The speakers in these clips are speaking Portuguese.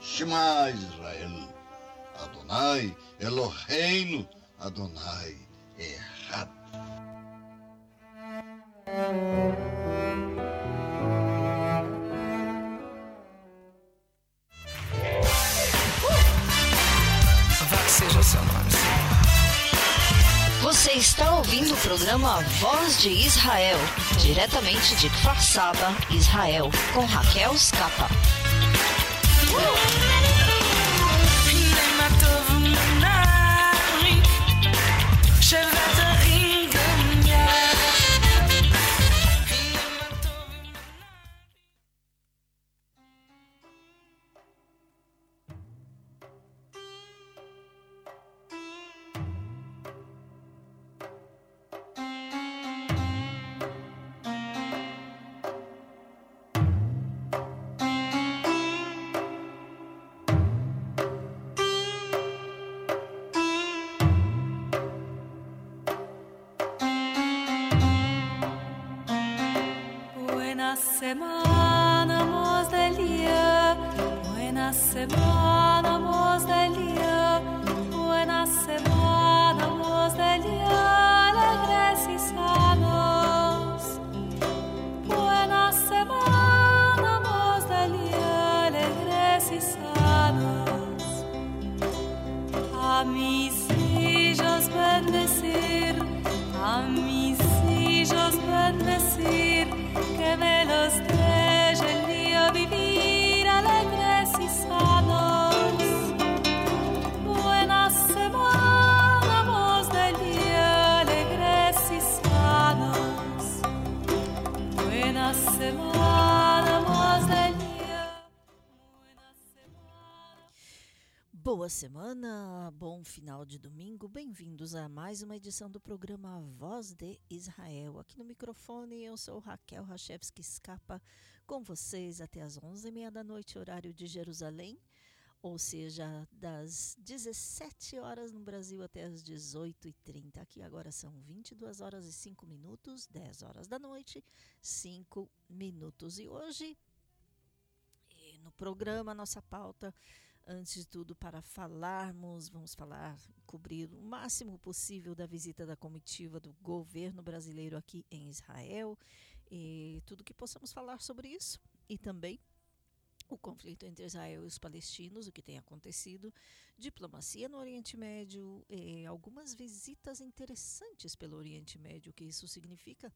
Shema Israel, Adonai Eloheinu, Adonai Echad. seja o seu nome. Você está ouvindo o programa Voz de Israel, diretamente de Kfar Saba, Israel, com Raquel Scapa. Oh! A Boa semana, bom final de domingo. Bem-vindos a mais uma edição do programa Voz de Israel. Aqui no microfone eu sou Raquel Rachevski Scapa, com vocês até as 11h30 da noite, horário de Jerusalém, ou seja, das 17 horas no Brasil até as 18h30. Aqui agora são 22 horas e 5 minutos, 10 horas da noite, 5 minutos. E hoje, no programa, nossa pauta antes de tudo, para falarmos, vamos falar, cobrir o máximo possível da visita da comitiva do governo brasileiro aqui em Israel. E tudo que possamos falar sobre isso e também o conflito entre Israel e os palestinos, o que tem acontecido, diplomacia no Oriente Médio, eh, algumas visitas interessantes pelo Oriente Médio, o que isso significa,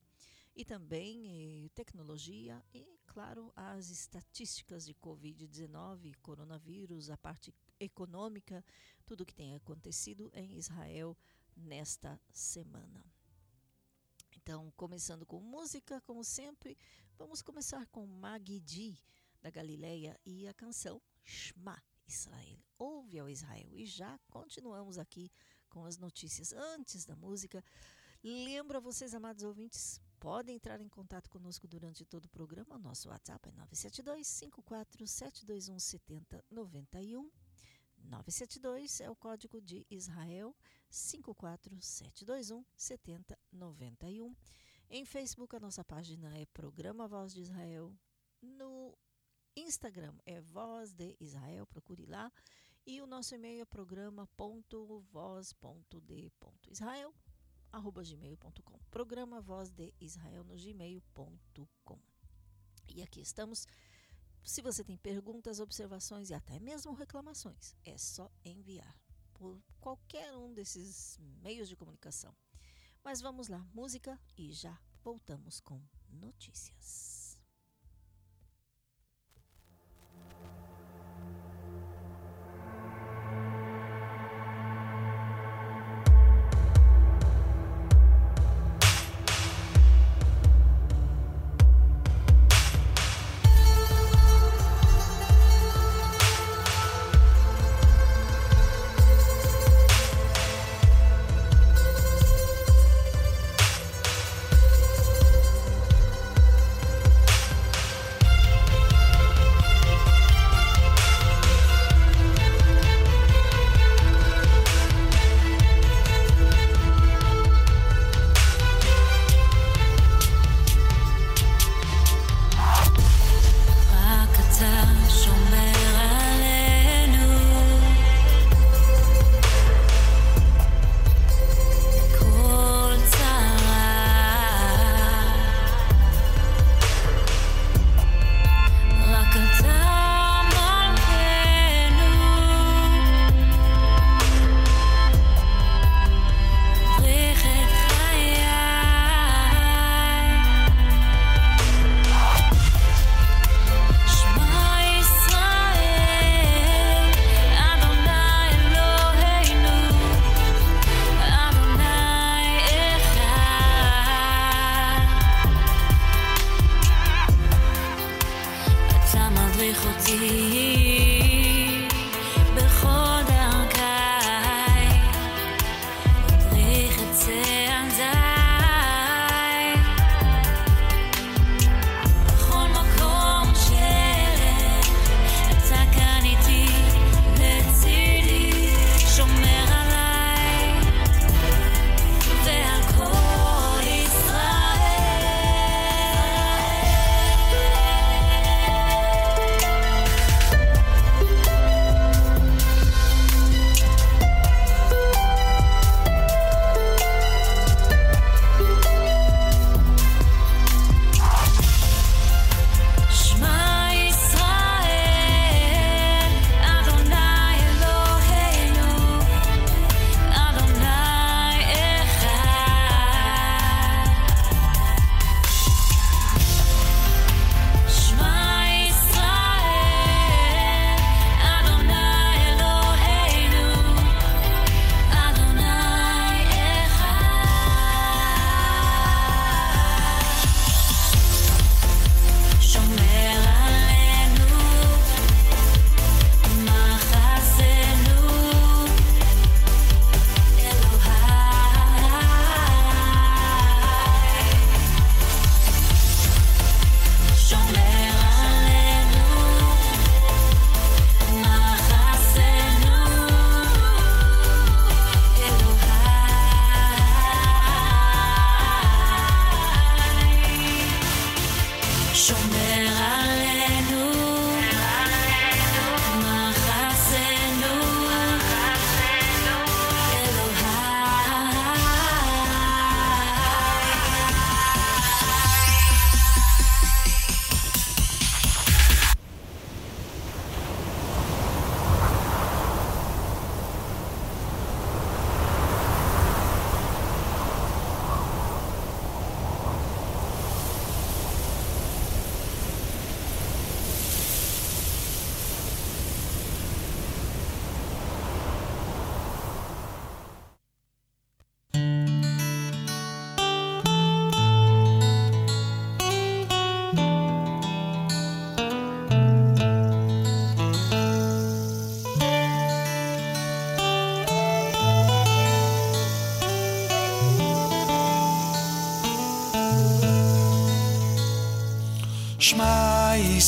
e também eh, tecnologia e, claro, as estatísticas de Covid-19, coronavírus, a parte econômica, tudo o que tem acontecido em Israel nesta semana. Então, começando com música, como sempre, vamos começar com Magidi, da Galileia, e a canção Shema Israel. Ouve ao Israel. E já continuamos aqui com as notícias. Antes da música, lembro a vocês, amados ouvintes, podem entrar em contato conosco durante todo o programa. Nosso WhatsApp é 972 54 721 7091. 972 é o código de Israel 54721 7091. Em Facebook, a nossa página é Programa Voz de Israel. No Instagram é Voz de Israel, procure lá. E o nosso e-mail é programa.voz.d.israel arroba gmail.com. Programa Voz de Israel no gmail.com. E aqui estamos. Se você tem perguntas, observações e até mesmo reclamações, é só enviar por qualquer um desses meios de comunicação. Mas vamos lá, música e já voltamos com notícias.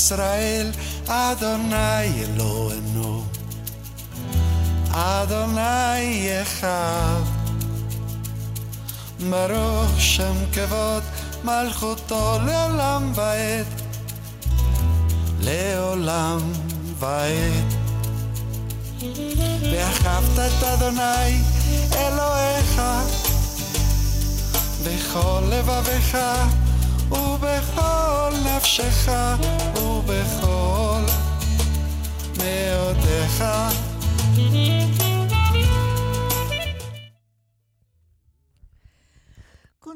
ישראל, אדוני אלוהינו, אדוני אחד. ברוך שם כבוד מלכותו לעולם ועד, לעולם ועד. ואהבת את אדוני אלוהיך בכל לבביך ובכל נפשך ובכל מאודיך.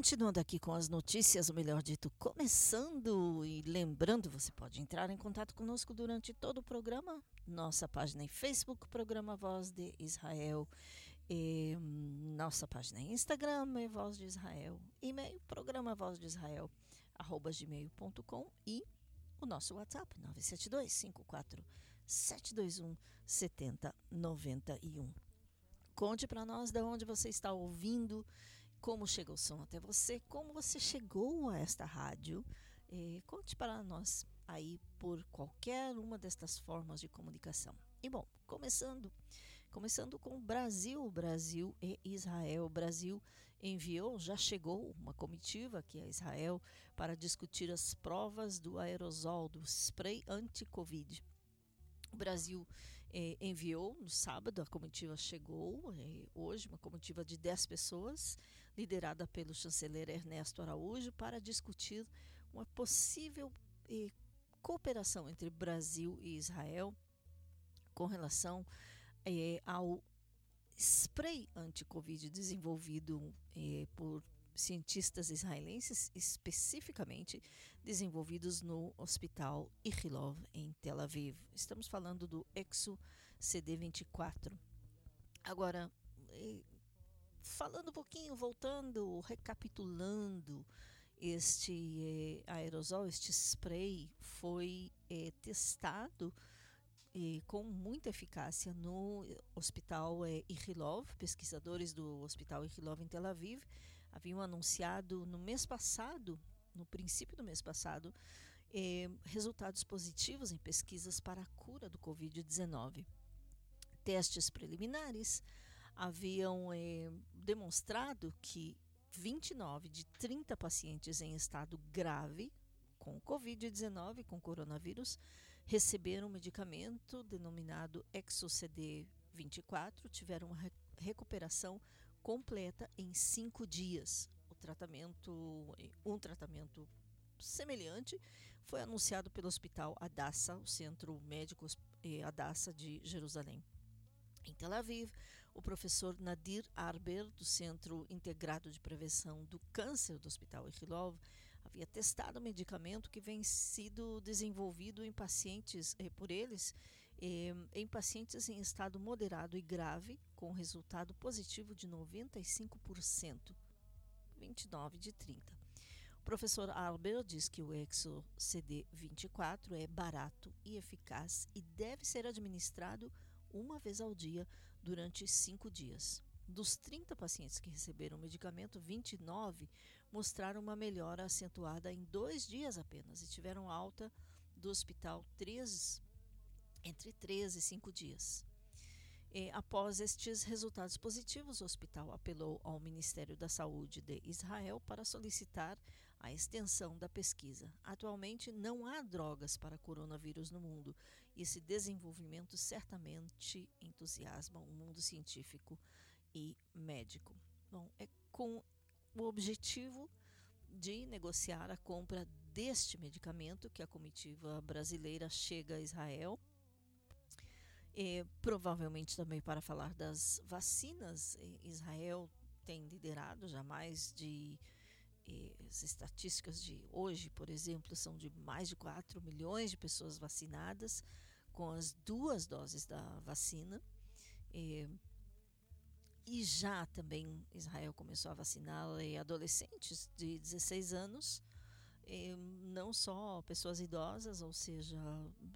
Continuando aqui com as notícias, ou melhor dito, começando e lembrando, você pode entrar em contato conosco durante todo o programa, nossa página em Facebook, Programa Voz de Israel, e, nossa página em Instagram é Voz de Israel, e-mail programa Voz de Israel, arroba gmail.com e o nosso WhatsApp 972 54 721 7091. Conte para nós de onde você está ouvindo, como chegou o som até você, como você chegou a esta rádio. Eh, conte para nós aí por qualquer uma destas formas de comunicação. E bom, começando, começando com Brasil, Brasil e Israel. Brasil enviou, já chegou uma comitiva aqui a Israel para discutir as provas do aerosol, do spray anti-Covid. O Brasil eh, enviou no sábado, a comitiva chegou eh, hoje, uma comitiva de 10 pessoas, liderada pelo chanceler Ernesto Araújo, para discutir uma possível eh, cooperação entre Brasil e Israel com relação ao spray anti-Covid desenvolvido eh, por cientistas israelenses, especificamente desenvolvidos no Hospital Ichilov, em Tel Aviv. Estamos falando do Exo CD24. Agora, falando um pouquinho, voltando, recapitulando Este eh, aerosol, este spray, foi eh, testado eh, com muita eficácia no hospital eh, Irilov. Pesquisadores do hospital Irilov em Tel Aviv haviam anunciado no mês passado, no princípio do mês passado, eh, resultados positivos em pesquisas para a cura do Covid-19. Testes preliminares haviam eh, demonstrado que 29 de 30 pacientes em estado grave com Covid-19, com coronavírus, receberam um medicamento denominado ExoCD24, tiveram uma recuperação completa em cinco dias. O tratamento, um tratamento semelhante, foi anunciado pelo Hospital Adassa, o Centro Médico eh, Adassa de Jerusalém. Em Tel Aviv, o professor Nadir Arber, do Centro Integrado de Prevenção do Câncer do Hospital Ichilov, havia testado o medicamento que vem sido desenvolvido em pacientes, eh, por eles, eh, em pacientes em estado moderado e grave, com resultado positivo de 95%, 29 de 30. O professor Arber diz que o Exo CD24 é barato e eficaz e deve ser administrado uma vez ao dia durante cinco dias. Dos 30 pacientes que receberam o medicamento, 29 mostraram uma melhora acentuada em dois dias apenas e tiveram alta do hospital três, entre 3 e 5 dias. E, após estes resultados positivos, o hospital apelou ao Ministério da Saúde de Israel para solicitar a extensão da pesquisa. Atualmente, não há drogas para coronavírus no mundo esse desenvolvimento certamente entusiasma o mundo científico e médico. Bom, é com o objetivo de negociar a compra deste medicamento que a comitiva brasileira chega a Israel. E, provavelmente também para falar das vacinas, Israel tem liderado já mais de as estatísticas de hoje, por exemplo, são de mais de 4 milhões de pessoas vacinadas com as duas doses da vacina. E, e já também Israel começou a vacinar adolescentes de 16 anos, não só pessoas idosas, ou seja,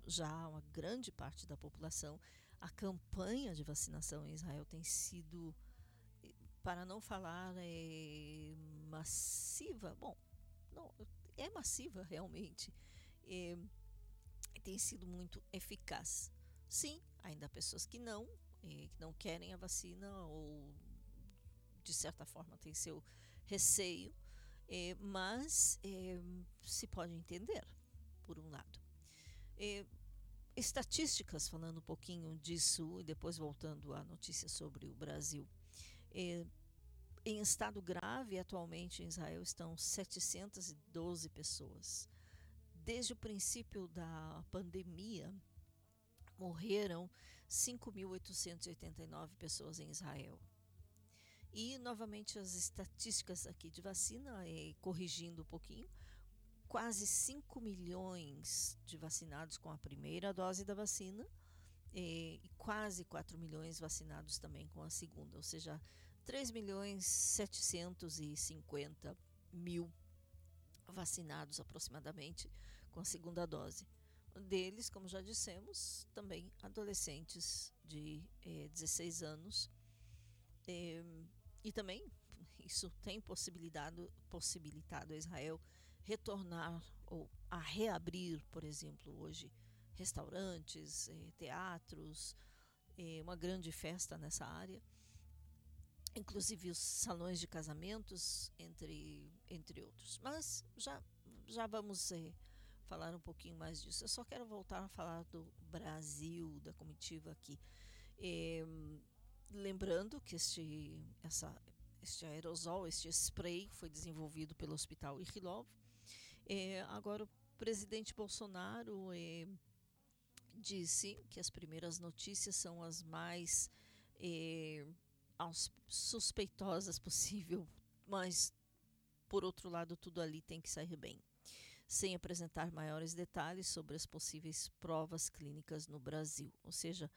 já uma grande parte da população. A campanha de vacinação em Israel tem sido, para não falar é, massiva, bom, não, é massiva realmente, é, tem sido muito eficaz. Sim, ainda há pessoas que não, que não querem a vacina ou de certa forma têm seu receio, eh, mas eh, se pode entender, por um lado. Eh, estatísticas, falando um pouquinho disso e depois voltando à notícia sobre o Brasil. em estado grave, atualmente em Israel estão 712 pessoas. Desde o princípio da pandemia, morreram 5.889 pessoas em Israel. E, novamente, as estatísticas aqui de vacina, eh, corrigindo um pouquinho, quase 5 milhões de vacinados com a primeira dose da vacina eh, e quase 4 milhões vacinados também com a segunda, ou seja, 3 milhões 750 mil vacinados aproximadamente com a segunda dose deles, como já dissemos, também adolescentes de eh, 16 anos. Eh, e também isso tem possibilitado, possibilitado a Israel retornar ou a reabrir, por exemplo, hoje restaurantes, eh, teatros, eh, uma grande festa nessa área, inclusive os salões de casamentos, entre, entre outros. Mas já, já vamos eh, falar um pouquinho mais disso. Eu só quero voltar a falar do Brasil, da comitiva aqui. É, lembrando que este, essa, este aerosol, este spray, foi desenvolvido pelo Hospital Irilov. É, agora, o presidente Bolsonaro é, disse que as primeiras notícias são as mais é, suspeitosas possível, mas por outro lado, tudo ali tem que sair bem sem apresentar maiores detalhes sobre as possíveis provas clínicas no Brasil. Ou seja,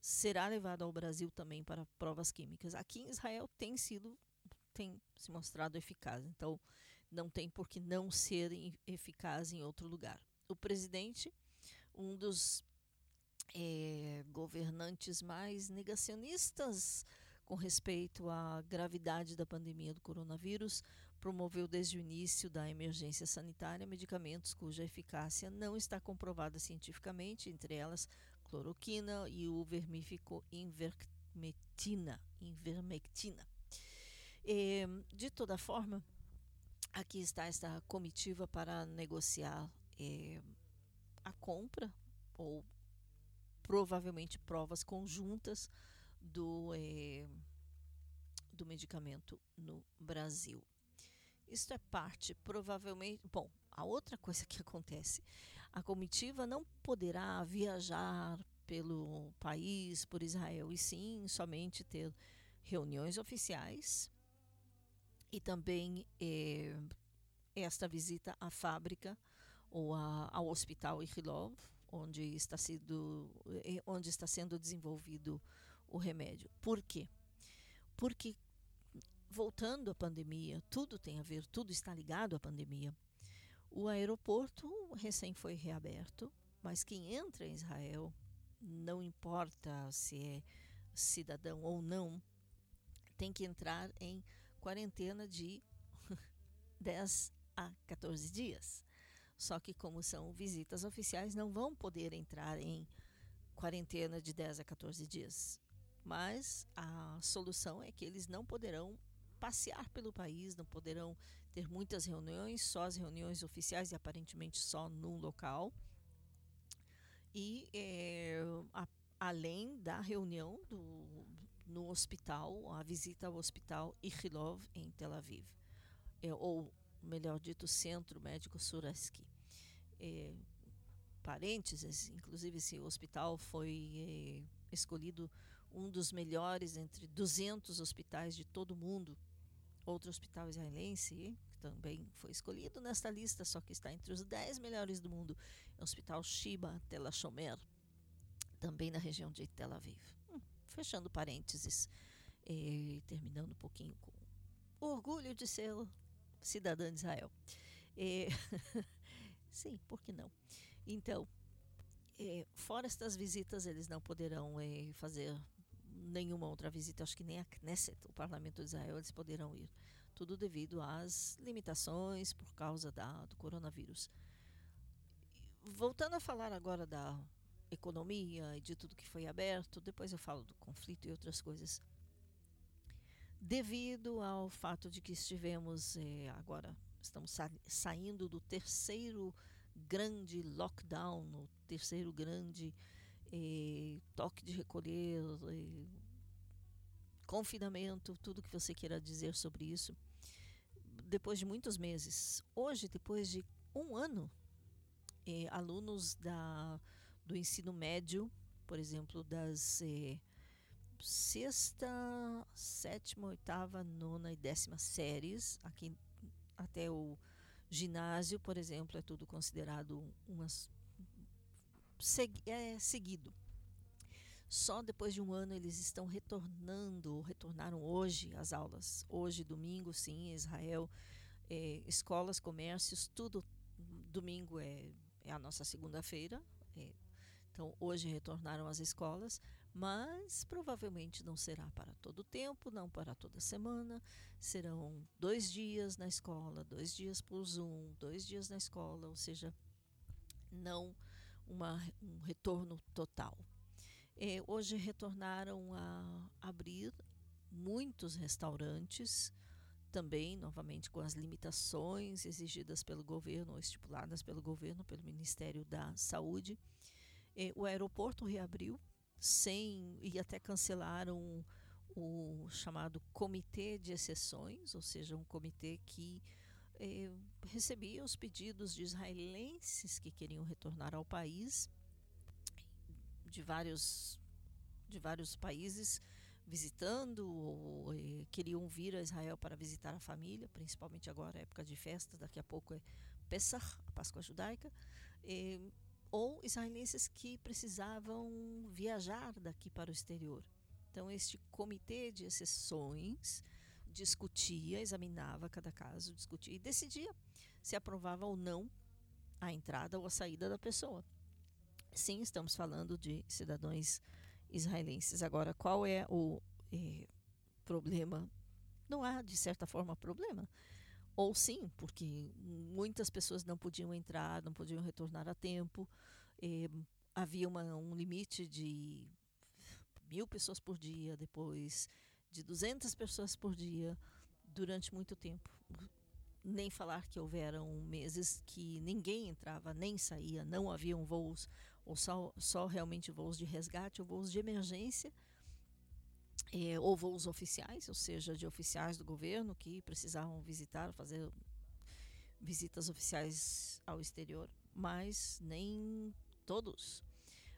será levado ao Brasil também para provas químicas. Aqui em Israel tem sido tem se mostrado eficaz. Então, não tem por que não ser eficaz em outro lugar. O presidente, um dos é, governantes mais negacionistas com respeito à gravidade da pandemia do coronavírus, promoveu desde o início da emergência sanitária medicamentos cuja eficácia não está comprovada cientificamente, entre elas cloroquina e o vermífico invermectina. invermectina. E, de toda forma, aqui está esta comitiva para negociar a compra ou provavelmente provas conjuntas do, do medicamento no Brasil. Isto é parte, provavelmente. Bom, a outra coisa que acontece: a comitiva não poderá viajar pelo país, por Israel, e sim somente ter reuniões oficiais e também eh, esta visita à fábrica ou a, ao hospital Ichilov, onde está, sido, eh, onde está sendo desenvolvido o remédio. Por quê? Porque voltando à pandemia, tudo tem a ver, tudo está ligado à pandemia. O aeroporto recém foi reaberto, mas quem entra em Israel, não importa se é cidadão ou não, tem que entrar em quarentena de 10 a 14 dias. Só que, como são visitas oficiais, não vão poder entrar em quarentena de 10 a 14 dias. Mas a solução é que eles não poderão passear pelo país, não poderão ter muitas reuniões, só as reuniões oficiais e aparentemente só num local. E é, a, além da reunião do, no hospital, a visita ao hospital Ichilov em Tel Aviv, é, ou melhor dito, Centro Médico Suraski. É, parênteses, inclusive esse hospital foi é, escolhido um dos melhores entre 200 hospitais de todo o mundo Outro hospital israelense, que também foi escolhido nesta lista, só que está entre os 10 melhores do mundo, é o Hospital Shiba Tel Shomer, também na região de Tel Aviv. Hum, fechando parênteses, e eh, terminando um pouquinho com orgulho de ser cidadã de Israel. E, sim, por que não? Então, eh, fora estas visitas, eles não poderão eh, fazer nenhuma outra visita, acho que nem a Knesset, o parlamento de Israel, eles poderão ir. Tudo devido às limitações por causa da, do coronavírus. Voltando a falar agora da economia e de tudo que foi aberto, depois eu falo do conflito e outras coisas. Devido ao fato de que estivemos eh, agora, estamos sa saindo do terceiro grande lockdown, o terceiro grande toque de recolher, confinamento, tudo que você queira dizer sobre isso. Depois de muitos meses, hoje, depois de um ano, eh, alunos da, do ensino médio, por exemplo, das eh, sexta, sétima, oitava, nona e décima séries, aqui até o ginásio, por exemplo, é tudo considerado umas seguido. Só depois de um ano eles estão retornando, retornaram hoje as aulas. Hoje, domingo, sim, Israel, é, escolas, comércios, tudo. Domingo é, é a nossa segunda-feira. É, então, hoje retornaram as escolas, mas provavelmente não será para todo o tempo, não para toda semana. Serão dois dias na escola, dois dias por Zoom, dois dias na escola, ou seja, não uma, um retorno total. É, hoje retornaram a abrir muitos restaurantes, também, novamente, com as limitações exigidas pelo governo, ou estipuladas pelo governo, pelo Ministério da Saúde. É, o aeroporto reabriu, sem e até cancelaram o chamado Comitê de Exceções, ou seja, um comitê que eh, recebia os pedidos de israelenses que queriam retornar ao país, de vários, de vários países, visitando ou eh, queriam vir a Israel para visitar a família, principalmente agora, época de festa, daqui a pouco é Pesach, a Páscoa judaica, eh, ou israelenses que precisavam viajar daqui para o exterior. Então, este comitê de exceções discutia, examinava cada caso, discutia e decidia se aprovava ou não a entrada ou a saída da pessoa. Sim, estamos falando de cidadãos israelenses. Agora, qual é o eh, problema? Não há, de certa forma, problema. Ou sim, porque muitas pessoas não podiam entrar, não podiam retornar a tempo. Eh, havia uma, um limite de mil pessoas por dia, depois de 200 pessoas por dia, durante muito tempo. Nem falar que houveram meses que ninguém entrava nem saía, não haviam voos, ou só, só realmente voos de resgate ou voos de emergência, é, ou voos oficiais, ou seja, de oficiais do governo que precisavam visitar, fazer visitas oficiais ao exterior, mas nem todos.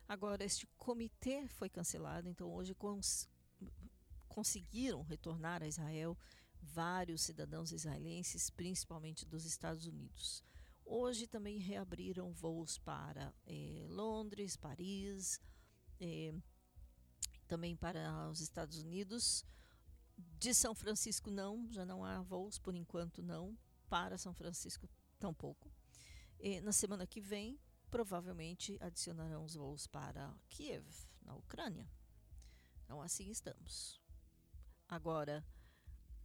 Agora, este comitê foi cancelado, então hoje conseguiram retornar a Israel vários cidadãos israelenses, principalmente dos Estados Unidos. Hoje também reabriram voos para eh, Londres, Paris, eh, também para os Estados Unidos. De São Francisco não, já não há voos por enquanto não. Para São Francisco tampouco. E na semana que vem, provavelmente adicionarão os voos para Kiev, na Ucrânia. Então assim estamos. Agora,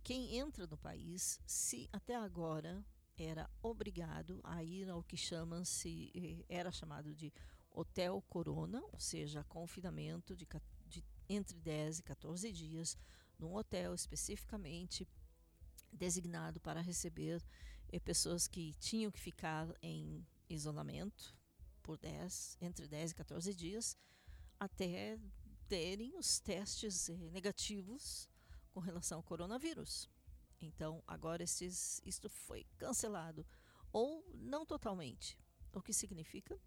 quem entra no país, se até agora era obrigado a ir ao que chama-se, eh, era chamado de Hotel Corona, ou seja, confinamento de, de entre 10 e 14 dias, num hotel especificamente designado para receber eh, pessoas que tinham que ficar em isolamento por 10, entre 10 e 14 dias, até terem os testes eh, negativos com relação ao coronavírus. Então, agora esses, isto foi cancelado, ou não totalmente. O que significa?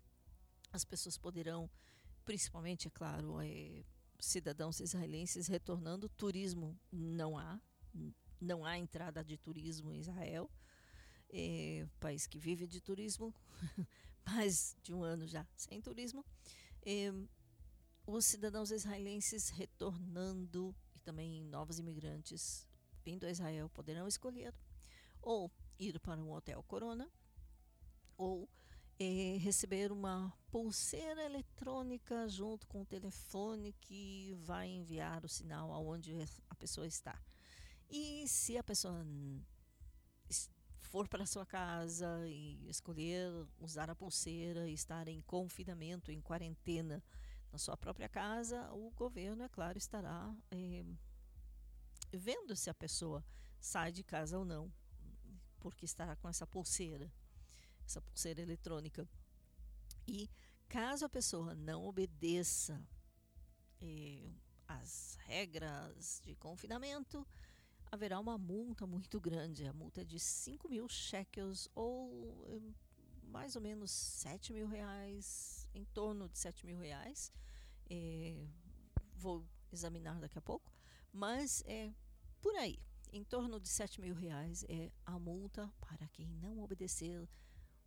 As pessoas poderão, principalmente, é claro, é, cidadãos israelenses retornando. Turismo não há, não há entrada de turismo em Israel. É, país que vive de turismo, mais de um ano já sem turismo. É, os cidadãos israelenses retornando também novos imigrantes vindo a Israel poderão escolher ou ir para um hotel Corona ou eh, receber uma pulseira eletrônica junto com o telefone que vai enviar o sinal aonde a pessoa está. E se a pessoa for para sua casa e escolher usar a pulseira e estar em confinamento, em quarentena, na sua própria casa, o governo, é claro, estará é, vendo se a pessoa sai de casa ou não, porque estará com essa pulseira, essa pulseira eletrônica. E caso a pessoa não obedeça é, as regras de confinamento, haverá uma multa muito grande. A multa é de 5 mil shekels ou mais ou menos 7 mil reais em torno de 7 mil reais. É, vou examinar daqui a pouco, mas é por aí. Em torno de 7 mil reais é a multa para quem não obedecer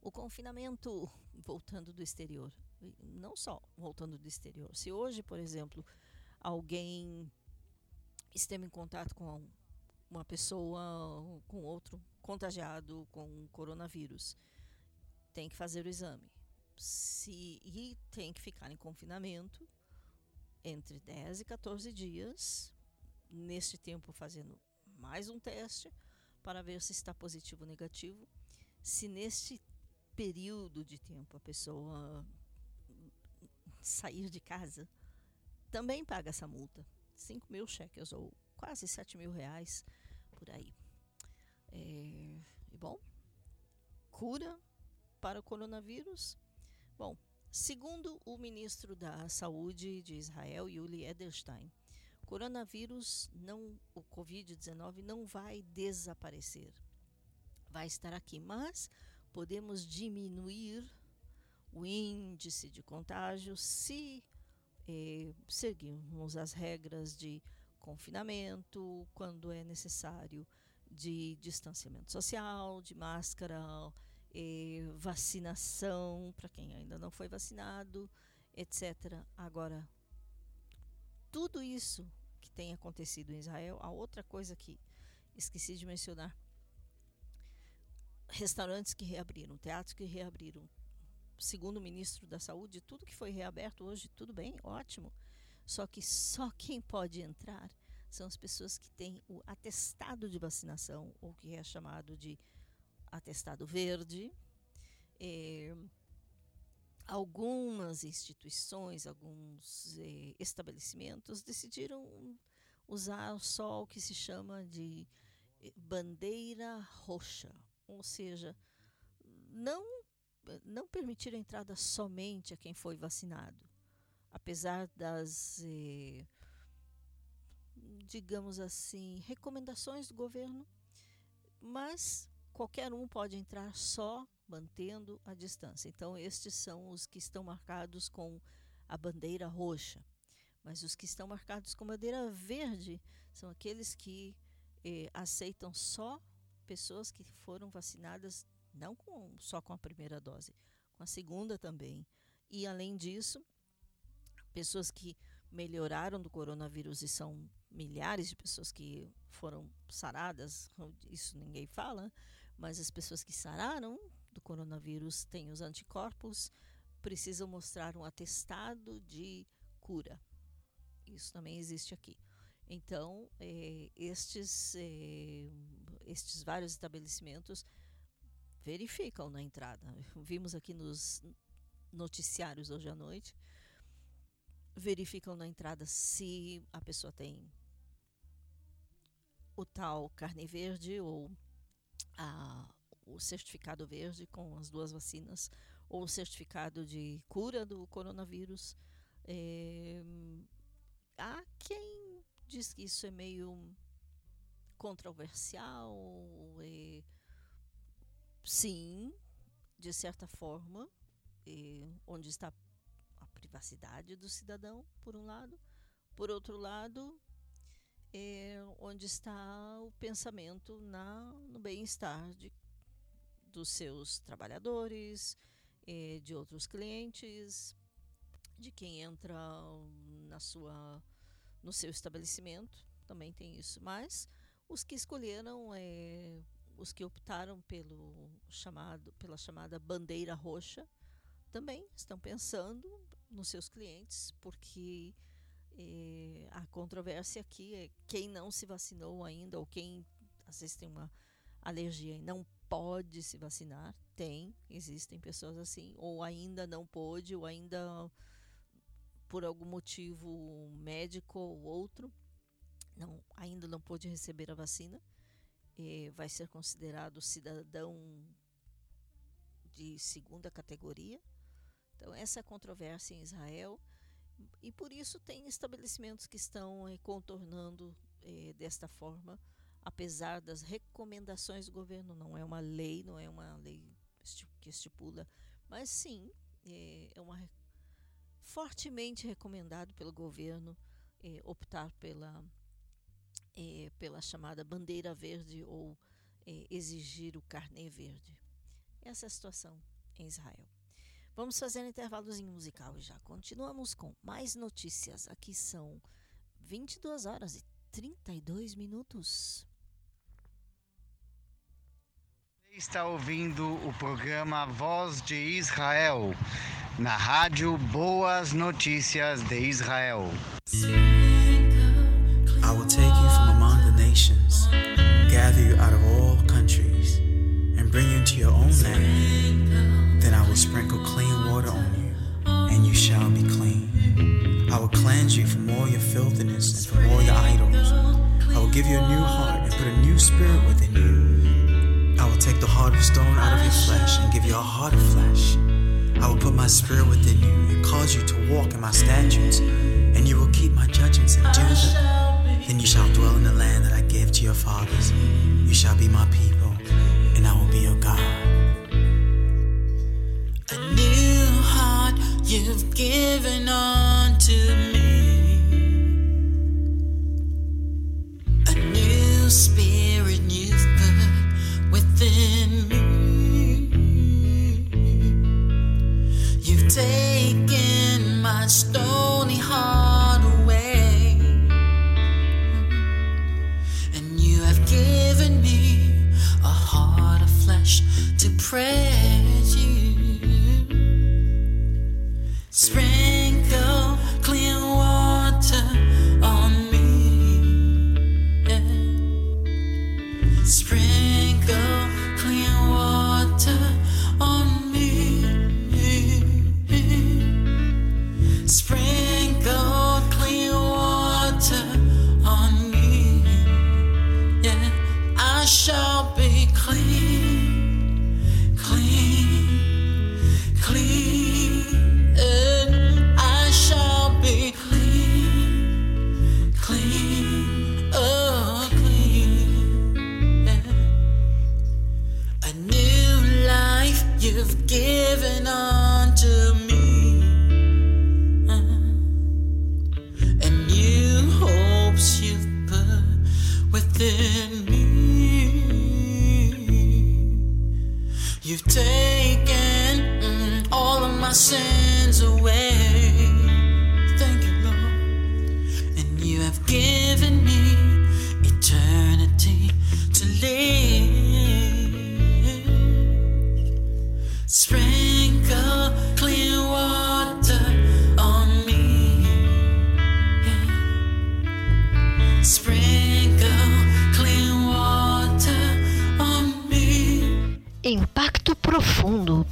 o confinamento voltando do exterior. Não só voltando do exterior. Se hoje, por exemplo, alguém esteve em contato com uma pessoa, com outro contagiado com coronavírus, tem que fazer o exame se e tem que ficar em confinamento entre 10 e 14 dias, neste tempo fazendo mais um teste para ver se está positivo ou negativo. Se neste período de tempo a pessoa sair de casa, também paga essa multa. 5 mil cheques ou quase 7 mil reais por aí. É, e bom, cura para o coronavírus Bom, segundo o ministro da Saúde de Israel, Yuli Edelstein, o coronavírus não, o COVID-19 não vai desaparecer. Vai estar aqui, mas podemos diminuir o índice de contágio se eh, seguirmos as regras de confinamento, quando é necessário, de distanciamento social, de máscara, eh, vacinação para quem ainda não foi vacinado, etc. Agora, tudo isso que tem acontecido em Israel, a outra coisa que esqueci de mencionar. Restaurantes que reabriram, teatros que reabriram. Segundo o ministro da Saúde, tudo que foi reaberto hoje, tudo bem, ótimo. Só que só quem pode entrar são as pessoas que têm o atestado de vacinação, ou que é chamado de atestado verde. É, algumas instituições, alguns eh, estabelecimentos decidiram usar só o que se chama de eh, bandeira roxa, ou seja, não não permitir a entrada somente a quem foi vacinado, apesar das digamos assim recomendações do governo, mas qualquer um pode entrar só mantendo a distância. Então, estes são os que estão marcados com a bandeira roxa. Mas os que estão marcados com bandeira verde são aqueles que eh, aceitam só pessoas que foram vacinadas não com, só com a primeira dose, com a segunda também. E além disso, pessoas que melhoraram do coronavírus e são milhares de pessoas que foram saradas, isso ninguém fala, mas as pessoas que sararam do coronavírus têm os anticorpos, precisam mostrar um atestado de cura. Isso também existe aqui. Então, eh, estes, eh, estes vários estabelecimentos verificam na entrada. Vimos aqui nos noticiários hoje à noite, verificam na entrada se a pessoa tem o tal carne verde ou a o certificado verde com as duas vacinas ou o certificado de cura do coronavírus. É, há quem diz que isso é meio controversial. É, sim, de certa forma, é, onde está a privacidade do cidadão, por um lado. Por outro lado, é onde está o pensamento na, no bem-estar dos seus trabalhadores, eh, de outros clientes, de quem entra na sua, no seu estabelecimento, também tem isso. Mas os que escolheram, eh, os que optaram pelo chamado, pela chamada bandeira roxa, também estão pensando nos seus clientes, porque eh, a controvérsia aqui é quem não se vacinou ainda ou quem às vezes tem uma alergia e não pode se vacinar, tem, existem pessoas assim, ou ainda não pôde, ou ainda por algum motivo médico ou outro, não, ainda não pôde receber a vacina, vai ser considerado cidadão de segunda categoria. Então, essa controvérsia em Israel, e por isso tem estabelecimentos que estão eh, contornando eh, desta forma apesar das recomendações do governo, não é uma lei, não é uma lei que estipula, mas sim é, é uma fortemente recomendado pelo governo optar pela pela chamada bandeira verde ou exigir o carnê verde. Essa é a situação em Israel. Vamos fazer um intervalozinho musical e já continuamos com mais notícias. Aqui são 22 horas e 32 minutos. Está ouvindo o programa Voz de Israel na rádio Boas Notícias de Israel. I will take you from among the nations, gather you out of all countries, and bring you into your own land. Then I will sprinkle clean water on you, and you shall be clean. I will cleanse you from all your filthiness and from all your idols. I will give you a new heart and put a new spirit within you. I will take the heart of stone out of your flesh and give you a heart of flesh. I will put my spirit within you and cause you to walk in my statutes, and you will keep my judgments and do them. Then you shall dwell in the land that I gave to your fathers. You shall be my people, and I will be your God. you've given unto me. A new spirit you've put within me. You've taken my stony heart away, and you have given me a heart of flesh to pray.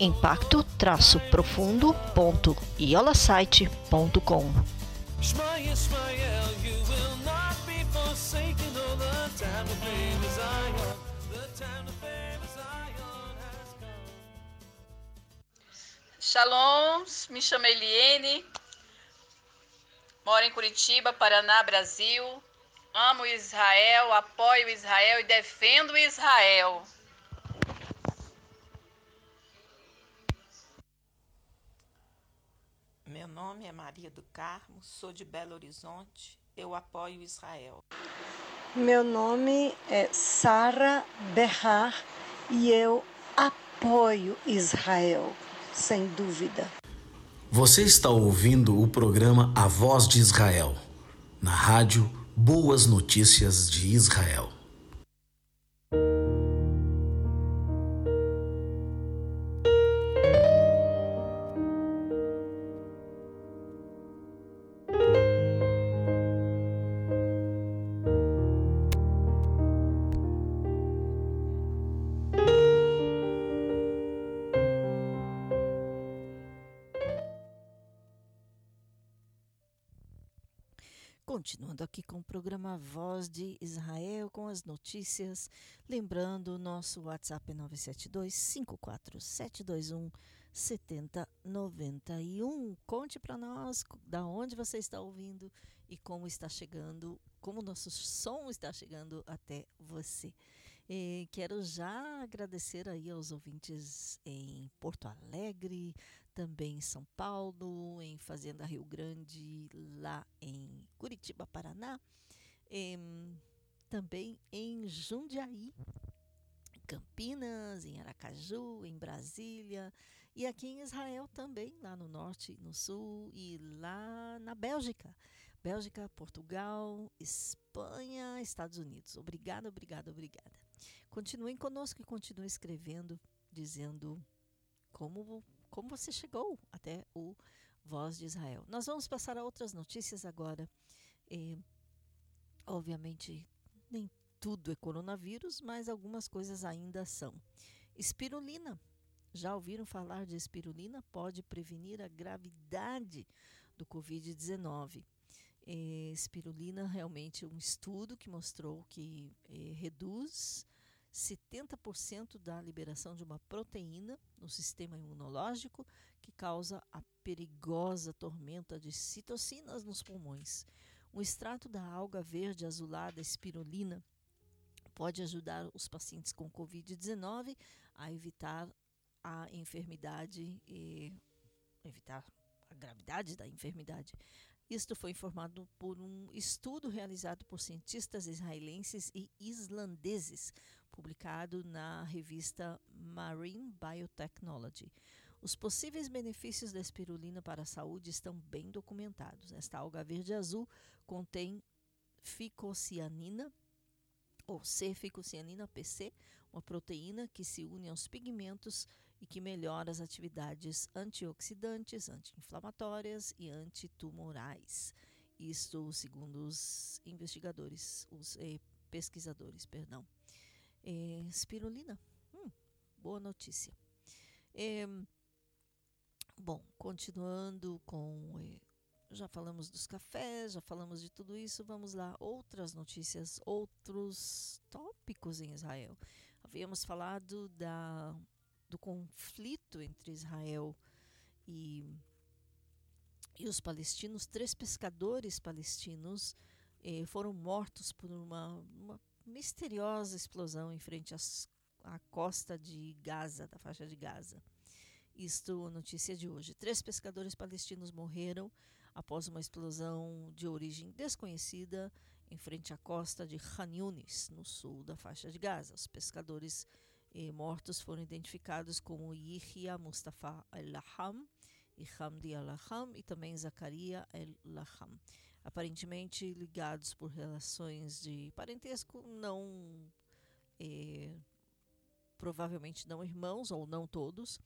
impacto-profundo.iolasite.com. Shema Yisrael, you will not be forsaken all the time to favor Zion. The time to favor Zion has come. Shalom, me chamo Eliene, moro em Curitiba, Paraná, Brasil. Amo Israel, apoio Israel e defendo Israel. Meu nome é Maria do Carmo, sou de Belo Horizonte, eu apoio Israel. Meu nome é Sara Berrar e eu apoio Israel, sem dúvida. Você está ouvindo o programa A Voz de Israel, na rádio Boas Notícias de Israel. Voz de Israel, com as notícias. Lembrando, nosso WhatsApp é 972-54721 7091. Conte para nós da onde você está ouvindo e como está chegando, como nosso som está chegando até você. E quero já agradecer aí aos ouvintes em Porto Alegre, também em São Paulo, em Fazenda Rio Grande, lá em Curitiba, Paraná, em, também em Jundiaí, Campinas, em Aracaju, em Brasília e aqui em Israel também, lá no norte, no sul e lá na Bélgica. Bélgica, Portugal, Espanha, Estados Unidos. Obrigada, obrigada, obrigada. Continuem conosco e continuem escrevendo, dizendo como como você chegou até o Voz de Israel. Nós vamos passar a outras notícias agora. E, obviamente, nem tudo é coronavírus, mas algumas coisas ainda são. Espirulina. Já ouviram falar de espirulina? Pode prevenir a gravidade do Covid-19. espirulina realmente um estudo que mostrou que eh, reduz 70% da liberação de uma proteína no sistema imunológico que causa a perigosa tormenta de citocinas nos pulmões. Um extrato da alga verde azulada espirulina pode ajudar os pacientes com Covid-19 a evitar a enfermidade e evitar a gravidade da enfermidade. Isto foi informado por um estudo realizado por cientistas israelenses e islandeses, publicado na revista Marine Biotechnology. Os possíveis benefícios da espirulina para a saúde estão bem documentados. Esta alga verde azul contém ficocianina, ou C-ficocianina PC, uma proteína que se une aos pigmentos e que melhora as atividades antioxidantes, anti-inflamatórias e antitumorais. Isto segundo os investigadores, os eh, pesquisadores, perdão. Eh, hum, boa notícia. Eh, bom, continuando com já falamos dos cafés, já falamos de tudo isso. Vamos lá, outras notícias, outros tópicos em Israel. Havíamos falado da, do conflito entre Israel e, e os palestinos. Três pescadores palestinos eh, foram mortos por uma, uma misteriosa explosão em frente às, à costa de Gaza, da faixa de Gaza. Isto, notícia de hoje. Três pescadores palestinos morreram após uma explosão de origem desconhecida em frente à costa de Khan Yunis, no sul da faixa de Gaza. Os pescadores eh, mortos foram identificados como Yihya Mustafa El-Laham e Hamdi El-Laham e também Zakaria El-Laham. Aparentemente ligados por relações de parentesco, não eh, provavelmente não irmãos ou não todos.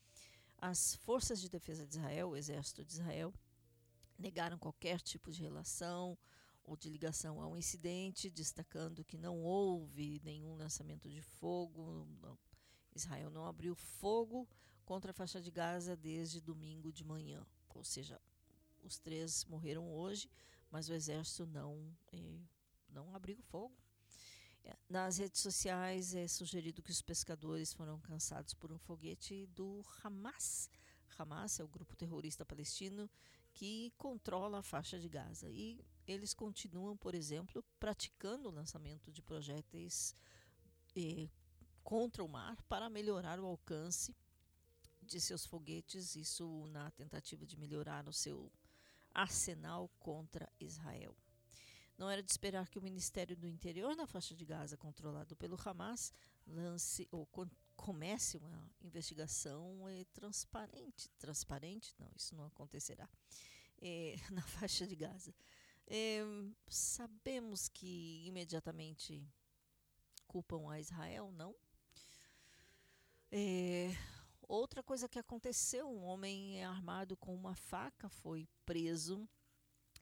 As forças de defesa de Israel, o exército de Israel, negaram qualquer tipo de relação ou de ligação ao incidente, destacando que não houve nenhum lançamento de fogo. Não. Israel não abriu fogo contra a faixa de Gaza desde domingo de manhã. Ou seja, os três morreram hoje, mas o exército não, eh, não abriu fogo. É, nas redes sociais é sugerido que os pescadores foram cansados por um foguete do Hamas. Hamas é o grupo terrorista palestino que controla a faixa de Gaza. E eles continuam, por exemplo, praticando o lançamento de projéteis eh, contra o mar para melhorar o alcance de seus foguetes, isso na tentativa de melhorar o seu arsenal contra Israel. Não era de esperar que o Ministério do Interior na faixa de Gaza, controlado pelo Hamas, lance ou comece uma investigação é, transparente. Transparente? Não, isso não acontecerá é, na faixa de Gaza. É, sabemos que imediatamente culpam a Israel, não? É, outra coisa que aconteceu: um homem armado com uma faca foi preso.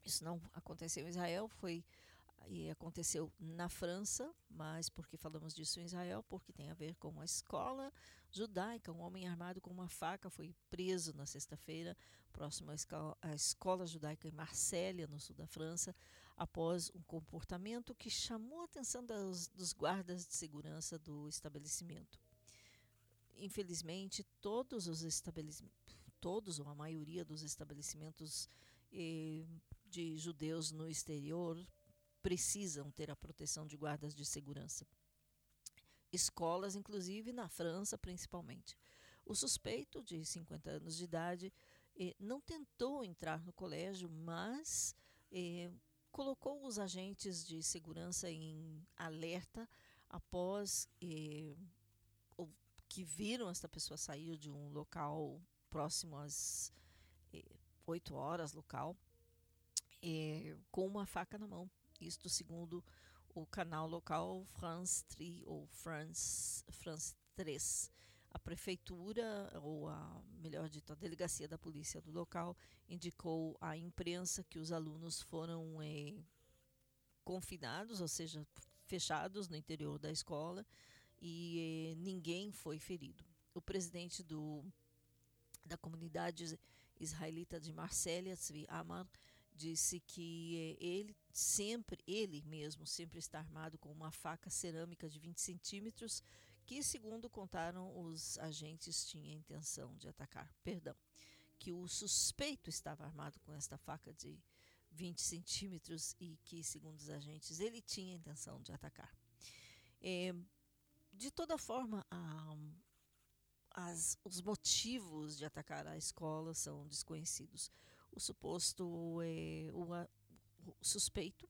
Isso não aconteceu em Israel, foi e aconteceu na França, mas porque falamos disso em Israel, porque tem a ver com a escola judaica. Um homem armado com uma faca foi preso na sexta-feira, próximo à escola, à escola judaica em Marsella, no sul da França, após um comportamento que chamou a atenção dos, dos guardas de segurança do estabelecimento. Infelizmente, todos os estabelecimentos, todos ou a maioria dos estabelecimentos eh, de judeus no exterior precisam ter a proteção de guardas de segurança. Escolas, inclusive na França, principalmente. O suspeito, de 50 anos de idade, eh, não tentou entrar no colégio, mas eh, colocou os agentes de segurança em alerta após eh, que viram esta pessoa sair de um local próximo às eh, 8 horas local, eh, com uma faca na mão. Isto segundo o canal local France 3 ou France, France 3. A prefeitura, ou a melhor dito, a delegacia da polícia do local, indicou à imprensa que os alunos foram eh, confinados, ou seja, fechados no interior da escola e eh, ninguém foi ferido. O presidente do, da comunidade israelita de Marsella, Tzvi Amar, disse que eh, ele sempre, ele mesmo, sempre está armado com uma faca cerâmica de 20 centímetros, que, segundo contaram os agentes, tinha intenção de atacar. Perdão, que o suspeito estava armado com esta faca de 20 centímetros e que, segundo os agentes, ele tinha intenção de atacar. É, de toda forma, a, as, os motivos de atacar a escola são desconhecidos. O suposto é, o, suspeito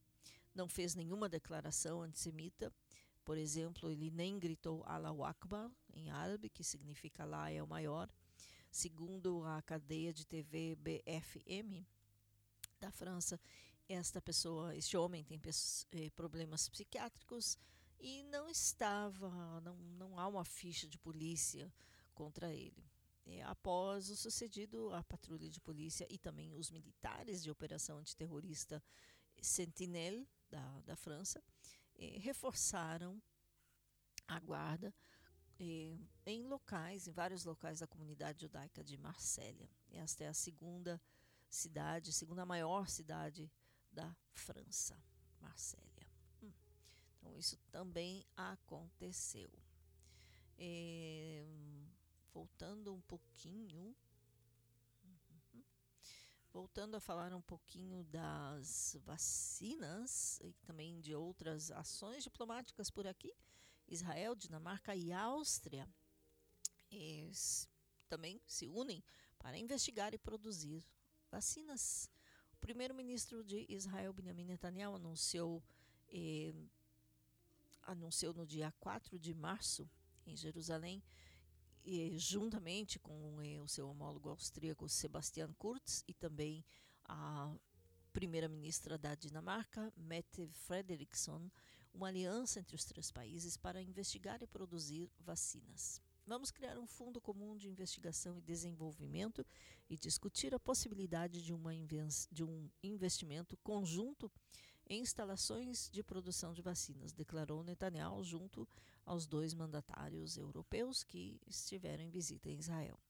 não fez nenhuma declaração antissemita. Por exemplo, ele nem gritou Allahu Akbar em árabe, que significa Allah é o maior. Segundo a cadeia de TV BFM da França, esta pessoa, este homem tem eh, problemas psiquiátricos e não estava, não, não há uma ficha de polícia contra ele. É, após o sucedido, a patrulha de polícia e também os militares de operação antiterrorista Sentinelle da, da França eh, reforçaram a guarda eh, em locais, em vários locais da comunidade judaica de Marsella. Esta é a segunda cidade, segunda maior cidade da França, Marsella. Hum. Então isso também aconteceu. Eh, voltando um pouquinho Voltando a falar um pouquinho das vacinas e também de outras ações diplomáticas por aqui, Israel, Dinamarca e Áustria eh, também se unem para investigar e produzir vacinas. O primeiro-ministro de Israel, Benjamin Netanyahu, anunciou, eh, anunciou no dia 4 de março, em Jerusalém, e, juntamente com eh, o seu homólogo austríaco Sebastian Kurz e também a primeira-ministra da Dinamarca, Mette Frederiksen, uma aliança entre os três países para investigar e produzir vacinas. Vamos criar um fundo comum de investigação e desenvolvimento e discutir a possibilidade de, uma de um investimento conjunto em instalações de produção de vacinas, declarou Netanyahu junto aos dois mandatários europeus que estiveram em visita em Israel.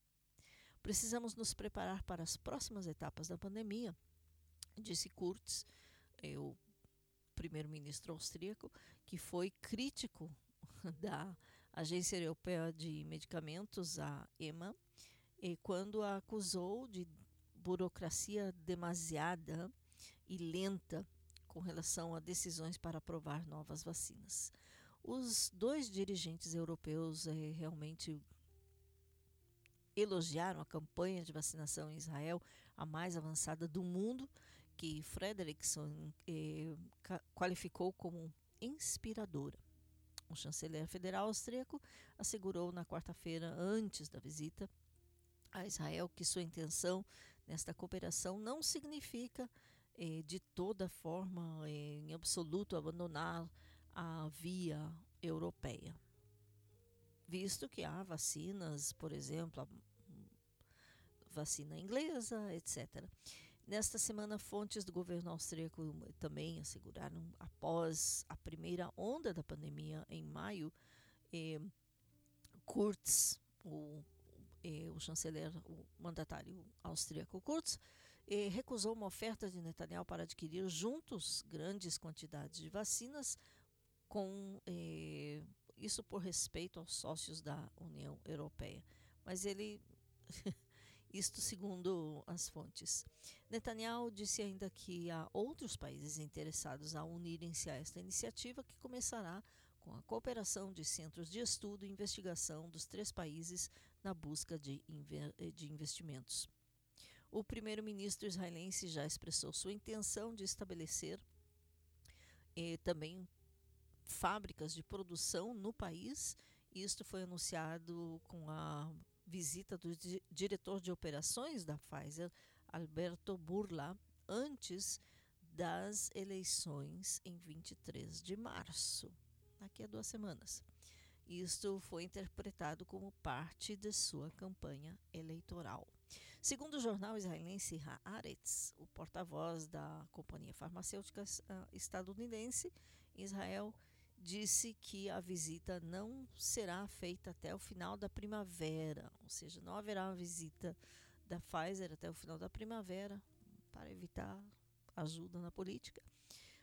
Precisamos nos preparar para as próximas etapas da pandemia, disse Kurz, é, o primeiro-ministro austríaco, que foi crítico da Agência Europeia de Medicamentos, a EMA, quando a acusou de burocracia demasiada e lenta com relação a decisões para aprovar novas vacinas. Os dois dirigentes europeus eh, realmente elogiaram a campanha de vacinação em Israel, a mais avançada do mundo, que Frederickson eh, qualificou como inspiradora. O chanceler federal austríaco assegurou na quarta-feira, antes da visita a Israel, que sua intenção nesta cooperação não significa eh, de toda forma, eh, em absoluto, abandonar a via europeia. Visto que há vacinas, por exemplo, vacina inglesa, etc. Nesta semana, fontes do governo austríaco também asseguraram, após a primeira onda da pandemia em maio, eh, Kurz, o, eh, o chanceler, o mandatário austríaco Kurz, recusou uma oferta de Netanyahu para adquirir juntos grandes quantidades de vacinas com eh, isso por respeito aos sócios da União Europeia. Mas ele, isto segundo as fontes. Netanyahu disse ainda que há outros países interessados a unirem-se a esta iniciativa que começará com a cooperação de centros de estudo e investigação dos três países na busca de, de investimentos. O primeiro-ministro israelense já expressou sua intenção de estabelecer eh, também fábricas de produção no país. Isto foi anunciado com a visita do di diretor de operações da Pfizer, Alberto Burla, antes das eleições em 23 de março, daqui a duas semanas. Isto foi interpretado como parte de sua campanha eleitoral. Segundo o jornal israelense Haaretz, o porta-voz da companhia farmacêutica ah, estadunidense, Israel disse que a visita não será feita até o final da primavera, ou seja, não haverá uma visita da Pfizer até o final da primavera para evitar ajuda na política,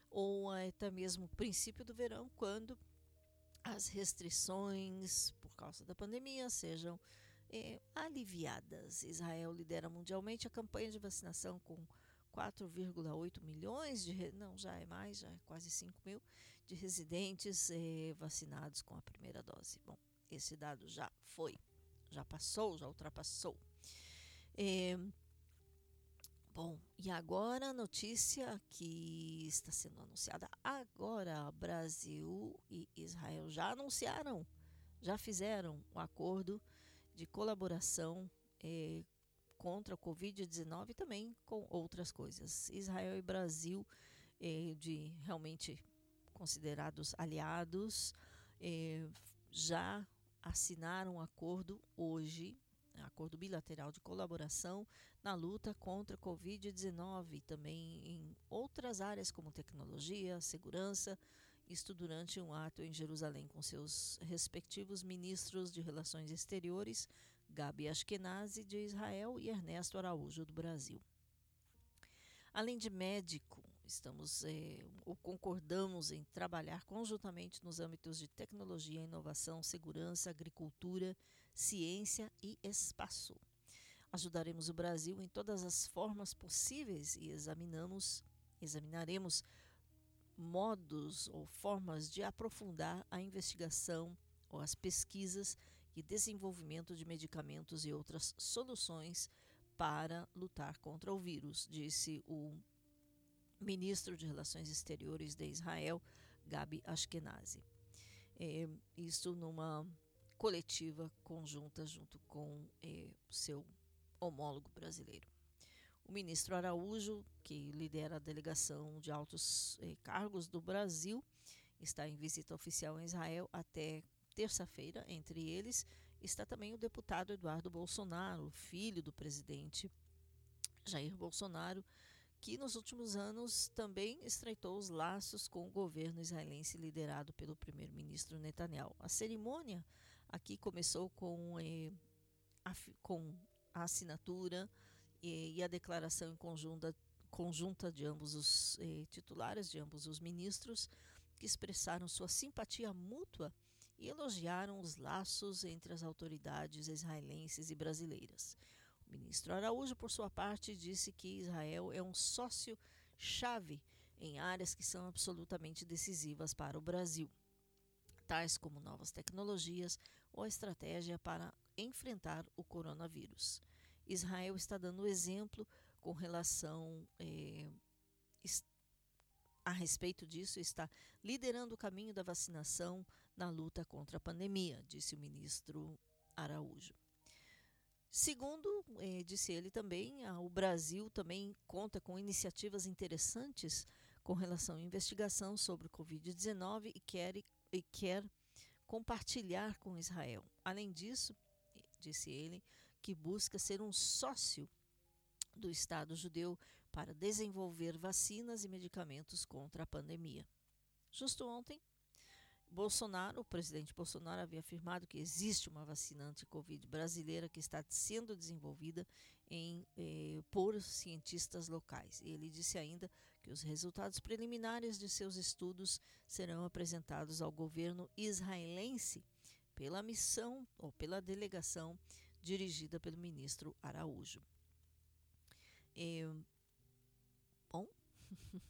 ou até mesmo princípio do verão, quando as restrições por causa da pandemia sejam é, aliviadas. Israel lidera mundialmente a campanha de vacinação com 4,8 milhões de não já é mais já é quase 5 mil de residentes eh, vacinados com a primeira dose bom esse dado já foi já passou, já ultrapassou. É, bom, e agora a notícia que está sendo anunciada agora: Brasil e Israel já anunciaram, já fizeram um acordo de colaboração é, contra o Covid-19 e também com outras coisas. Israel e Brasil, é, de realmente considerados aliados, é, já assinaram um acordo hoje, um acordo bilateral de colaboração na luta contra a Covid-19 e também em outras áreas como tecnologia, segurança, isto durante um ato em Jerusalém com seus respectivos ministros de Relações Exteriores, Gabi Ashkenazi de Israel e Ernesto Araújo do Brasil. Além de médico, estamos é, ou concordamos em trabalhar conjuntamente nos âmbitos de tecnologia, inovação, segurança, agricultura, ciência e espaço. Ajudaremos o Brasil em todas as formas possíveis e examinamos, examinaremos modos ou formas de aprofundar a investigação ou as pesquisas e desenvolvimento de medicamentos e outras soluções para lutar contra o vírus, disse o ministro de Relações Exteriores de Israel, Gabi Ashkenazi. É, isso numa coletiva conjunta junto com é, seu homólogo brasileiro. O ministro Araújo, que lidera a delegação de altos eh, cargos do Brasil, está em visita oficial em Israel até terça-feira. Entre eles está também o deputado Eduardo Bolsonaro, filho do presidente Jair Bolsonaro, que nos últimos anos também estreitou os laços com o governo israelense liderado pelo primeiro-ministro Netanyahu. A cerimônia aqui começou com, eh, a, com a assinatura e, e a declaração conjunta, conjunta de ambos os eh, titulares, de ambos os ministros, que expressaram sua simpatia mútua e elogiaram os laços entre as autoridades israelenses e brasileiras. O ministro Araújo, por sua parte, disse que Israel é um sócio-chave em áreas que são absolutamente decisivas para o Brasil, tais como novas tecnologias ou a estratégia para enfrentar o coronavírus. Israel está dando exemplo com relação eh, a respeito disso, está liderando o caminho da vacinação na luta contra a pandemia, disse o ministro Araújo. Segundo, eh, disse ele também, o Brasil também conta com iniciativas interessantes com relação à investigação sobre o Covid-19 e quer, e quer compartilhar com Israel. Além disso, disse ele, que busca ser um sócio do Estado judeu para desenvolver vacinas e medicamentos contra a pandemia. Justo ontem, Bolsonaro, o presidente Bolsonaro havia afirmado que existe uma vacina anti-Covid brasileira que está sendo desenvolvida em, eh, por cientistas locais. Ele disse ainda que os resultados preliminares de seus estudos serão apresentados ao governo israelense pela missão ou pela delegação dirigida pelo ministro Araújo. É, bom,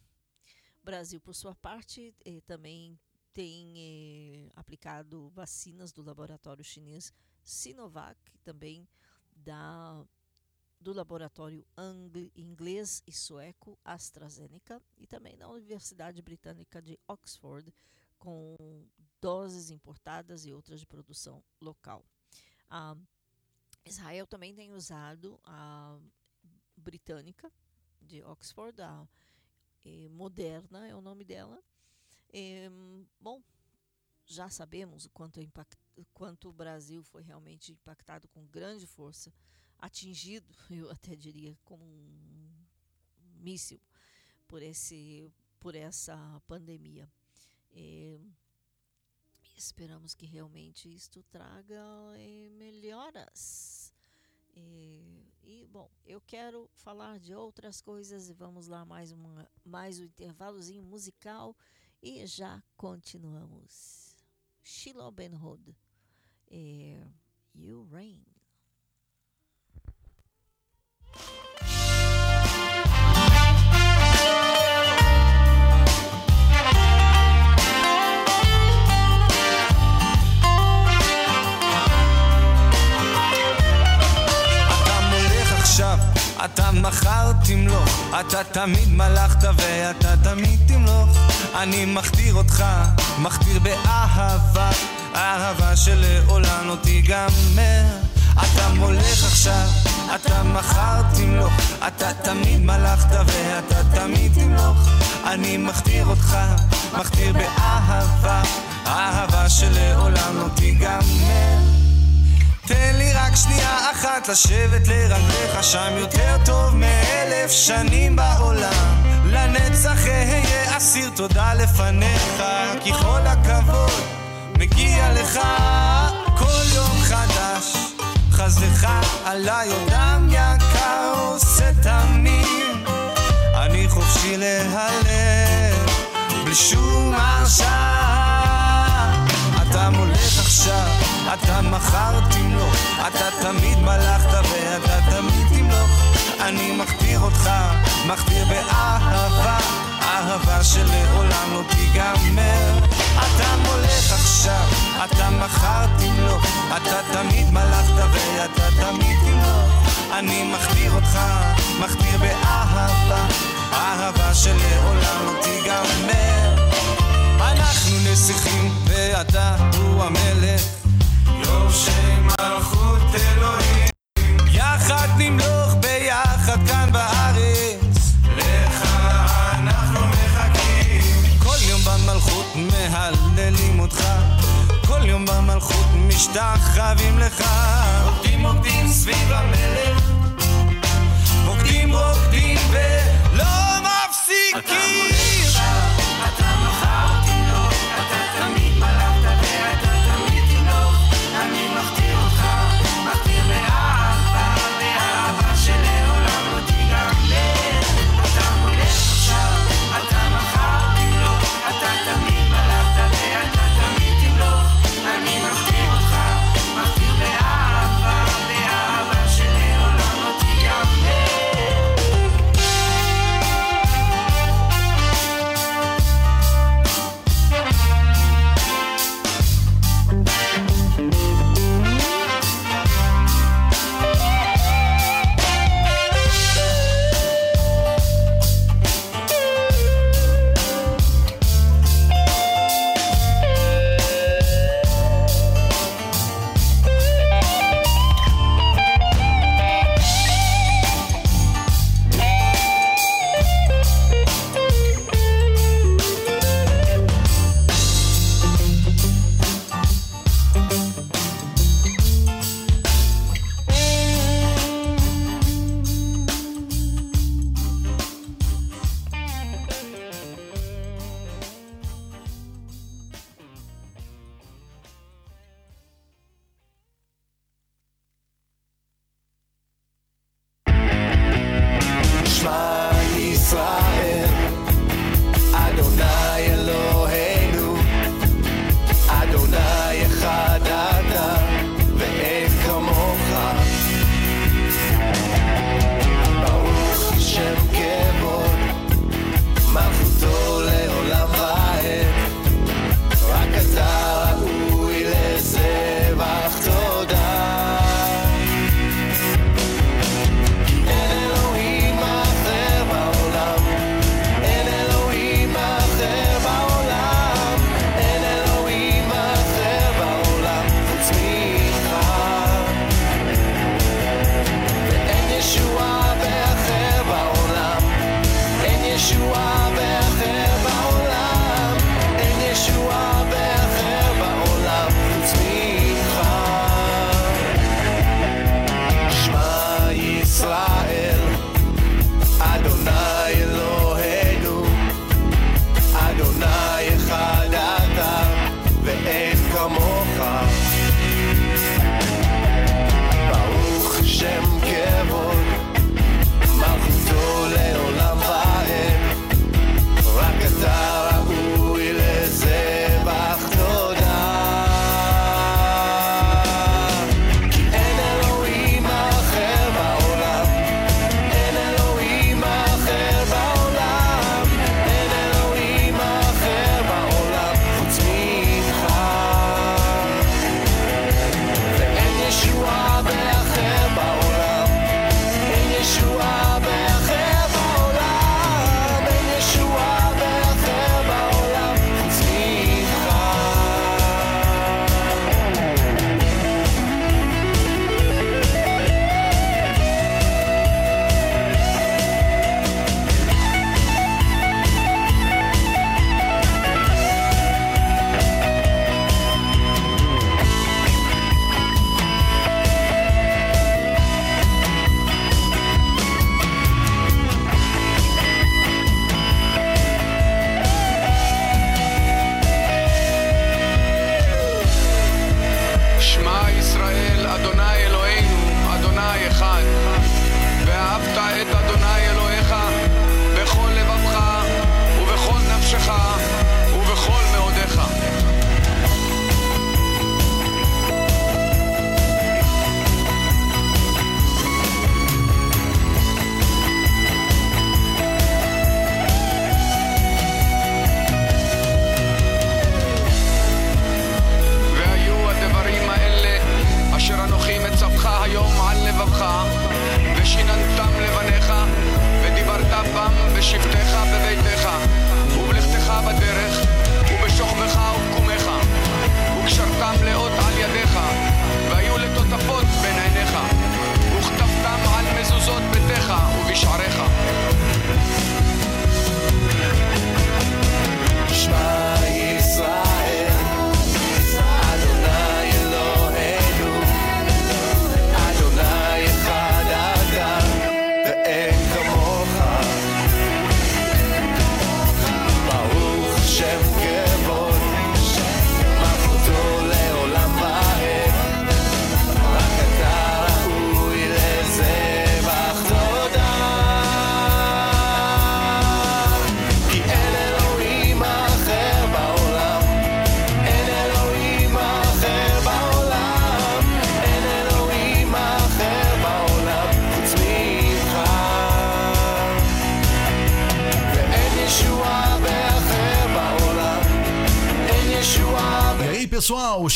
Brasil, por sua parte, é, também tem é, aplicado vacinas do laboratório chinês Sinovac, também da do laboratório inglês e sueco AstraZeneca e também da Universidade Britânica de Oxford, com doses importadas e outras de produção local. Israel também tem usado a britânica de Oxford, a Moderna é o nome dela. Bom, já sabemos o quanto, é impact, quanto o Brasil foi realmente impactado com grande força, atingido, eu até diria, como um míssil por, esse, por essa pandemia. Esperamos que realmente isto traga eh, melhoras. E, e, bom, eu quero falar de outras coisas e vamos lá mais, uma, mais um intervalozinho musical e já continuamos. Shiloh Ben Hod, é, You Rain. אתה תמיד מלכת ואתה תמיד תמלוך. אני מכתיר אותך, מכתיר באהבה אהבה שלעולם לא תיגמר. אתה מולך עכשיו, אתה מחר תמלוך אתה תמיד מלכת ואתה תמיד תמלוך. אני מכתיר אותך, מכתיר באהבה אהבה שלעולם לא תיגמר תן לי רק שנייה אחת לשבת לרגליך שם יותר טוב מאלף שנים בעולם. לנצח אהיה אסיר תודה לפניך כי כל הכבוד מגיע לך. כל יום חדש חסדך עליי עודם יקר עושה תמיד. אני חופשי להלב בלי שום הרשעה. אתה מולך עכשיו, אתה מחר תמלוך אתה תמיד מלכת ואתה תמיד תמלוך אני מכתיר אותך, מכתיר באהבה אהבה שלעולם לא תיגמר. אתה מולך עכשיו, אתה מחר תמלוך אתה תמיד מלכת ואתה תמיד תמלוך אני מכתיר אותך, מכתיר באהבה אהבה שלעולם לא תיגמר. אנחנו נסיכים ואתה הוא המלך משתחווים לך. רוקדים רוקדים סביב המלך. רוקדים רוקדים ולא מפסיקים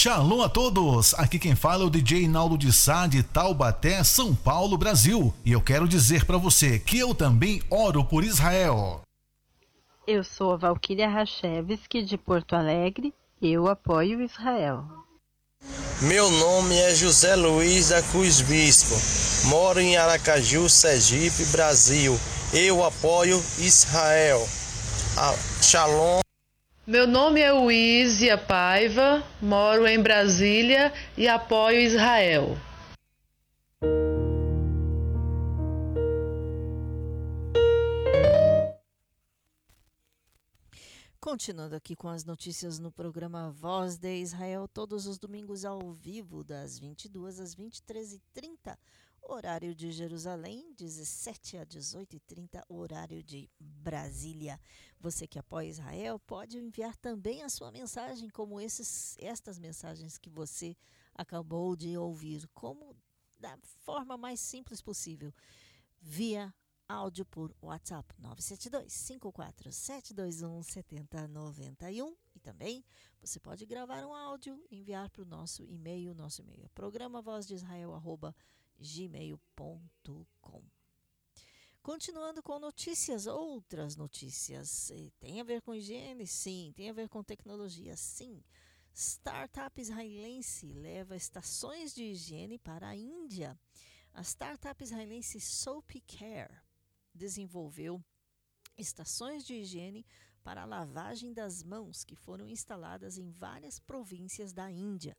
shalom a todos. Aqui quem fala é o DJ Naldo de Sá de Taubaté, São Paulo, Brasil. E eu quero dizer para você que eu também oro por Israel. Eu sou a Valquíria Rachevski de Porto Alegre. Eu apoio Israel. Meu nome é José Luiz da Cruz Bispo. Moro em Aracaju, Sergipe, Brasil. Eu apoio Israel. Ah, shalom. Meu nome é Uísia Paiva, moro em Brasília e apoio Israel. Continuando aqui com as notícias no programa Voz de Israel, todos os domingos ao vivo, das 22 às 23h30, horário de Jerusalém, 17 a 18h30, horário de Brasília. Você que apoia Israel pode enviar também a sua mensagem, como esses, estas mensagens que você acabou de ouvir, como da forma mais simples possível, via áudio por WhatsApp 972 54 721 7091 e também você pode gravar um áudio e enviar para o nosso e-mail, nosso e-mail é programa voz de Israel gmail.com. Continuando com notícias, outras notícias. Tem a ver com higiene? Sim. Tem a ver com tecnologia? Sim. Startup israelense leva estações de higiene para a Índia. A startup israelense Soap Care desenvolveu estações de higiene para a lavagem das mãos que foram instaladas em várias províncias da Índia.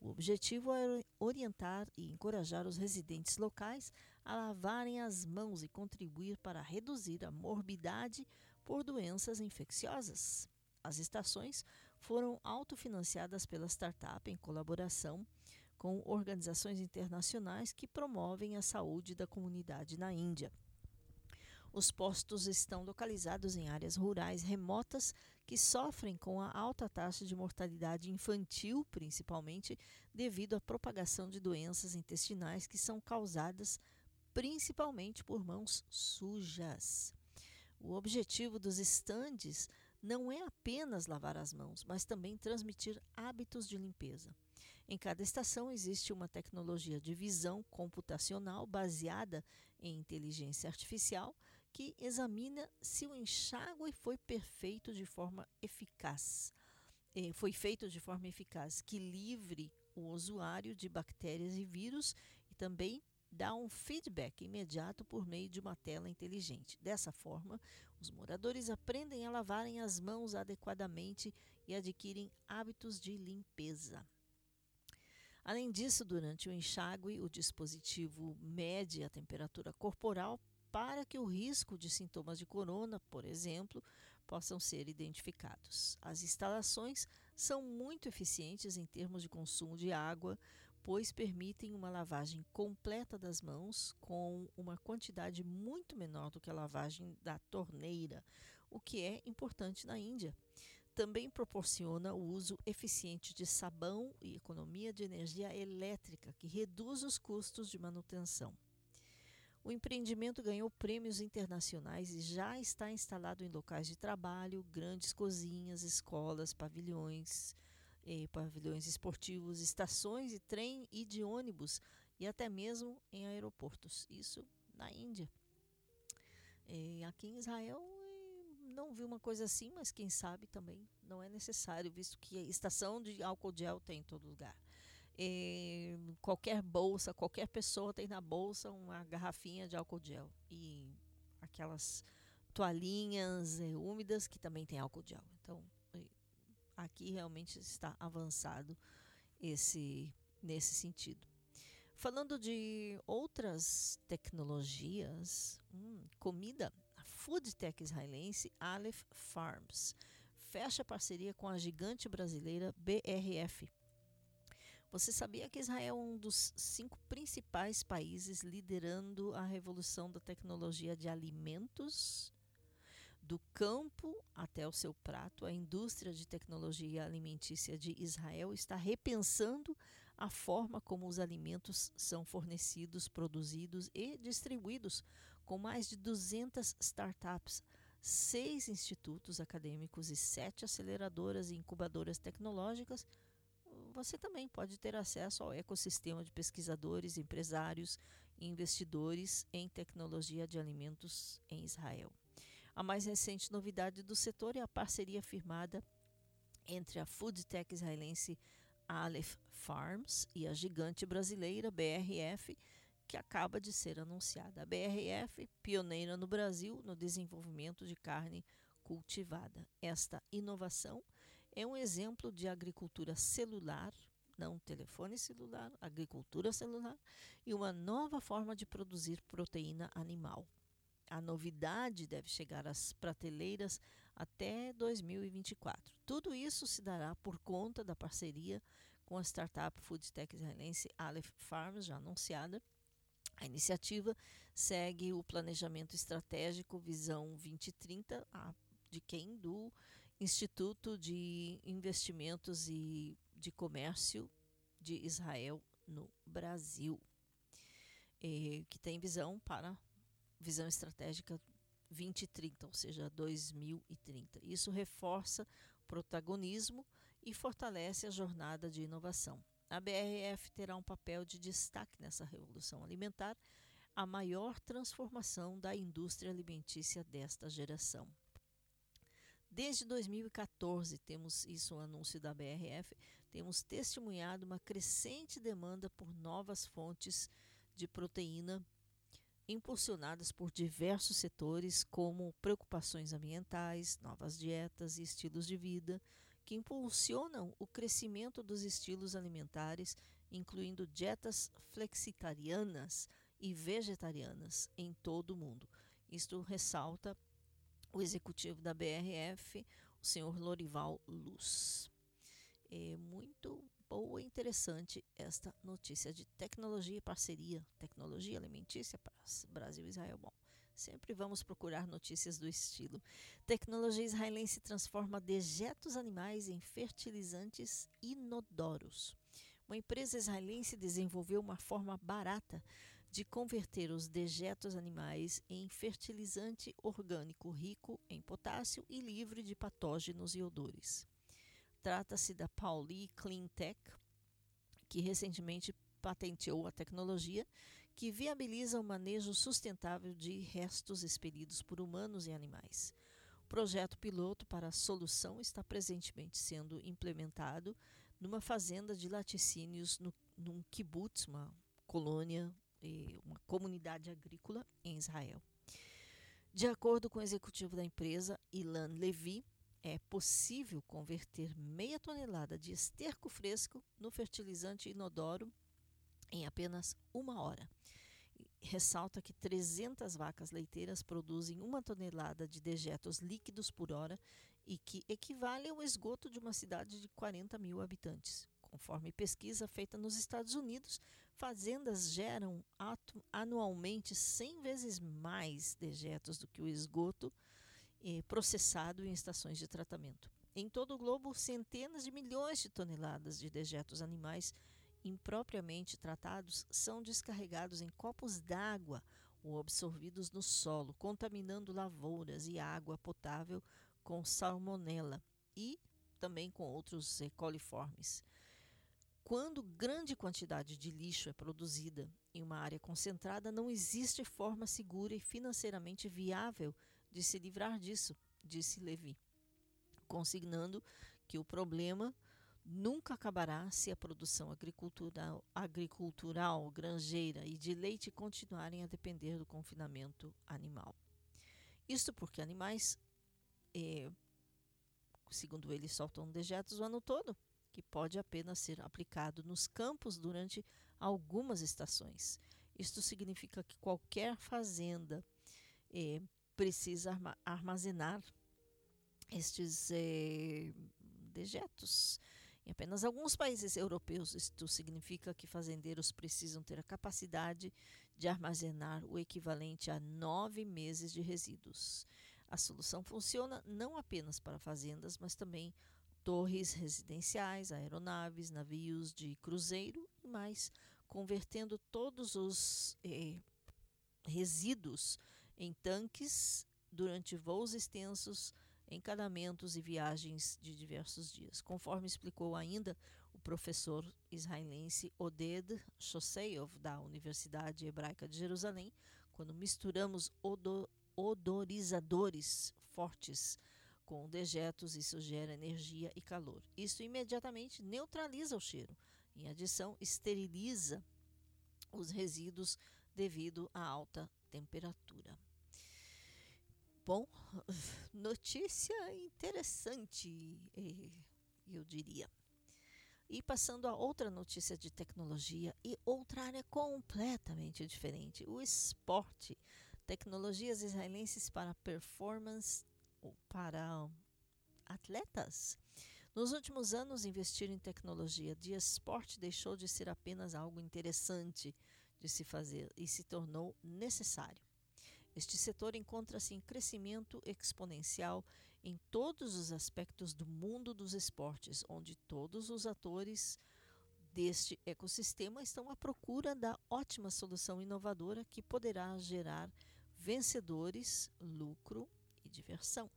O objetivo é orientar e encorajar os residentes locais a lavarem as mãos e contribuir para reduzir a morbidade por doenças infecciosas. As estações foram autofinanciadas pela startup em colaboração com organizações internacionais que promovem a saúde da comunidade na Índia. Os postos estão localizados em áreas rurais remotas que sofrem com a alta taxa de mortalidade infantil, principalmente devido à propagação de doenças intestinais que são causadas principalmente por mãos sujas. O objetivo dos estandes não é apenas lavar as mãos, mas também transmitir hábitos de limpeza. Em cada estação existe uma tecnologia de visão computacional baseada em inteligência artificial que examina se o enxágue foi perfeito de forma eficaz. Eh, foi feito de forma eficaz, que livre o usuário de bactérias e vírus e também dá um feedback imediato por meio de uma tela inteligente. Dessa forma, os moradores aprendem a lavarem as mãos adequadamente e adquirem hábitos de limpeza. Além disso, durante o enxágue, o dispositivo mede a temperatura corporal para que o risco de sintomas de corona, por exemplo, possam ser identificados. As instalações são muito eficientes em termos de consumo de água, pois permitem uma lavagem completa das mãos com uma quantidade muito menor do que a lavagem da torneira, o que é importante na Índia. Também proporciona o uso eficiente de sabão e economia de energia elétrica, que reduz os custos de manutenção. O empreendimento ganhou prêmios internacionais e já está instalado em locais de trabalho, grandes cozinhas, escolas, pavilhões, eh, pavilhões esportivos, estações de trem e de ônibus e até mesmo em aeroportos. Isso na Índia. Eh, aqui em Israel eh, não vi uma coisa assim, mas quem sabe também não é necessário, visto que a estação de álcool gel tem em todo lugar. Eh, qualquer bolsa, qualquer pessoa tem na bolsa uma garrafinha de álcool gel e aquelas toalhinhas eh, úmidas que também tem álcool gel. Então, eh, aqui realmente está avançado esse nesse sentido. Falando de outras tecnologias, hum, comida, a food tech israelense Aleph Farms fecha parceria com a gigante brasileira BRF você sabia que Israel é um dos cinco principais países liderando a revolução da tecnologia de alimentos? Do campo até o seu prato, a indústria de tecnologia alimentícia de Israel está repensando a forma como os alimentos são fornecidos, produzidos e distribuídos, com mais de 200 startups, seis institutos acadêmicos e sete aceleradoras e incubadoras tecnológicas você também pode ter acesso ao ecossistema de pesquisadores, empresários e investidores em tecnologia de alimentos em Israel. A mais recente novidade do setor é a parceria firmada entre a food tech israelense Aleph Farms e a gigante brasileira BRF, que acaba de ser anunciada. A BRF, pioneira no Brasil no desenvolvimento de carne cultivada. Esta inovação é um exemplo de agricultura celular, não telefone celular, agricultura celular, e uma nova forma de produzir proteína animal. A novidade deve chegar às prateleiras até 2024. Tudo isso se dará por conta da parceria com a startup food tech israelense Aleph Farms, já anunciada. A iniciativa segue o planejamento estratégico Visão 2030, de quem? Do Instituto de Investimentos e de Comércio de Israel no Brasil, eh, que tem visão para visão estratégica 2030, ou seja, 2030. Isso reforça o protagonismo e fortalece a jornada de inovação. A BRF terá um papel de destaque nessa revolução alimentar, a maior transformação da indústria alimentícia desta geração. Desde 2014, temos isso um anúncio da BRF, temos testemunhado uma crescente demanda por novas fontes de proteína impulsionadas por diversos setores, como preocupações ambientais, novas dietas e estilos de vida, que impulsionam o crescimento dos estilos alimentares, incluindo dietas flexitarianas e vegetarianas em todo o mundo. Isto ressalta o executivo da BRF, o senhor Lorival Luz. É muito boa e interessante esta notícia de tecnologia e parceria, tecnologia alimentícia para Brasil e Israel. Bom, sempre vamos procurar notícias do estilo. Tecnologia israelense transforma dejetos animais em fertilizantes inodoros. Uma empresa israelense desenvolveu uma forma barata de converter os dejetos animais em fertilizante orgânico rico em potássio e livre de patógenos e odores. Trata-se da Pauli Cleantech, que recentemente patenteou a tecnologia que viabiliza o manejo sustentável de restos expelidos por humanos e animais. O projeto piloto para a solução está presentemente sendo implementado numa fazenda de laticínios no, num kibbutz, uma colônia, uma comunidade agrícola em Israel. De acordo com o executivo da empresa, Ilan Levi, é possível converter meia tonelada de esterco fresco no fertilizante inodoro em apenas uma hora. Ressalta que 300 vacas leiteiras produzem uma tonelada de dejetos líquidos por hora e que equivale ao esgoto de uma cidade de 40 mil habitantes. Conforme pesquisa feita nos Estados Unidos, fazendas geram anualmente 100 vezes mais dejetos do que o esgoto eh, processado em estações de tratamento. Em todo o globo, centenas de milhões de toneladas de dejetos animais impropriamente tratados são descarregados em copos d'água ou absorvidos no solo, contaminando lavouras e água potável com salmonela e também com outros eh, coliformes. Quando grande quantidade de lixo é produzida em uma área concentrada, não existe forma segura e financeiramente viável de se livrar disso, disse Levi, consignando que o problema nunca acabará se a produção agricultural, agricultural, granjeira e de leite continuarem a depender do confinamento animal. Isto porque animais, é, segundo ele, soltam dejetos o ano todo, que pode apenas ser aplicado nos campos durante algumas estações. Isto significa que qualquer fazenda é, precisa armazenar estes eh, dejetos. Em apenas alguns países europeus, isto significa que fazendeiros precisam ter a capacidade de armazenar o equivalente a nove meses de resíduos. A solução funciona não apenas para fazendas, mas também torres residenciais, aeronaves, navios de cruzeiro e mais, convertendo todos os eh, resíduos em tanques durante voos extensos, encanamentos e viagens de diversos dias. Conforme explicou ainda o professor israelense Oded Shoseov, da Universidade Hebraica de Jerusalém, quando misturamos odor, odorizadores fortes com dejetos, isso gera energia e calor. Isso imediatamente neutraliza o cheiro. Em adição, esteriliza os resíduos devido à alta temperatura. Bom, notícia interessante, eu diria. E passando a outra notícia de tecnologia e outra área completamente diferente, o esporte. Tecnologias israelenses para performance para atletas. Nos últimos anos, investir em tecnologia de esporte deixou de ser apenas algo interessante de se fazer e se tornou necessário. Este setor encontra-se em crescimento exponencial em todos os aspectos do mundo dos esportes, onde todos os atores deste ecossistema estão à procura da ótima solução inovadora que poderá gerar vencedores, lucro e diversão.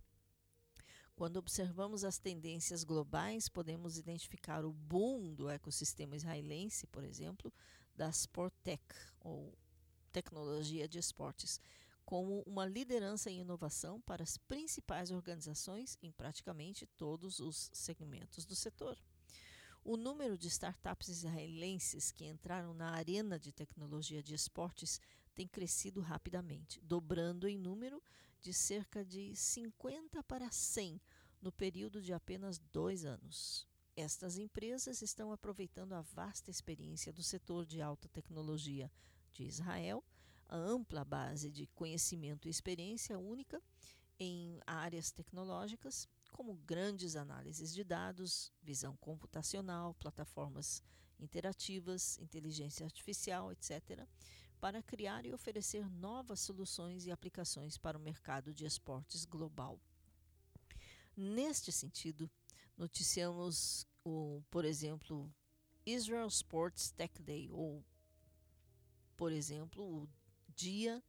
Quando observamos as tendências globais, podemos identificar o boom do ecossistema israelense, por exemplo, da Sportec, ou tecnologia de esportes, como uma liderança em inovação para as principais organizações em praticamente todos os segmentos do setor. O número de startups israelenses que entraram na arena de tecnologia de esportes tem crescido rapidamente, dobrando em número de cerca de 50 para 100 no período de apenas dois anos. Estas empresas estão aproveitando a vasta experiência do setor de alta tecnologia de Israel, a ampla base de conhecimento e experiência única em áreas tecnológicas, como grandes análises de dados, visão computacional, plataformas interativas, inteligência artificial, etc., para criar e oferecer novas soluções e aplicações para o mercado de esportes global. Neste sentido, noticiamos o, por exemplo, Israel Sports Tech Day, ou, por exemplo, o Dia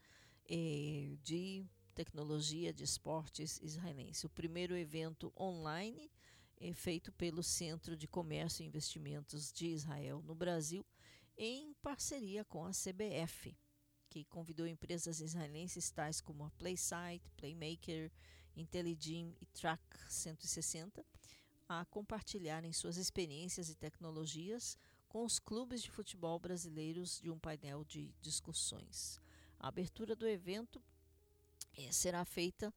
eh, de Tecnologia de Esportes Israelense, o primeiro evento online eh, feito pelo Centro de Comércio e Investimentos de Israel no Brasil em parceria com a CBF, que convidou empresas israelenses tais como a Playsight, Playmaker, IntelliGym e Track 160 a compartilharem suas experiências e tecnologias com os clubes de futebol brasileiros de um painel de discussões. A abertura do evento eh, será feita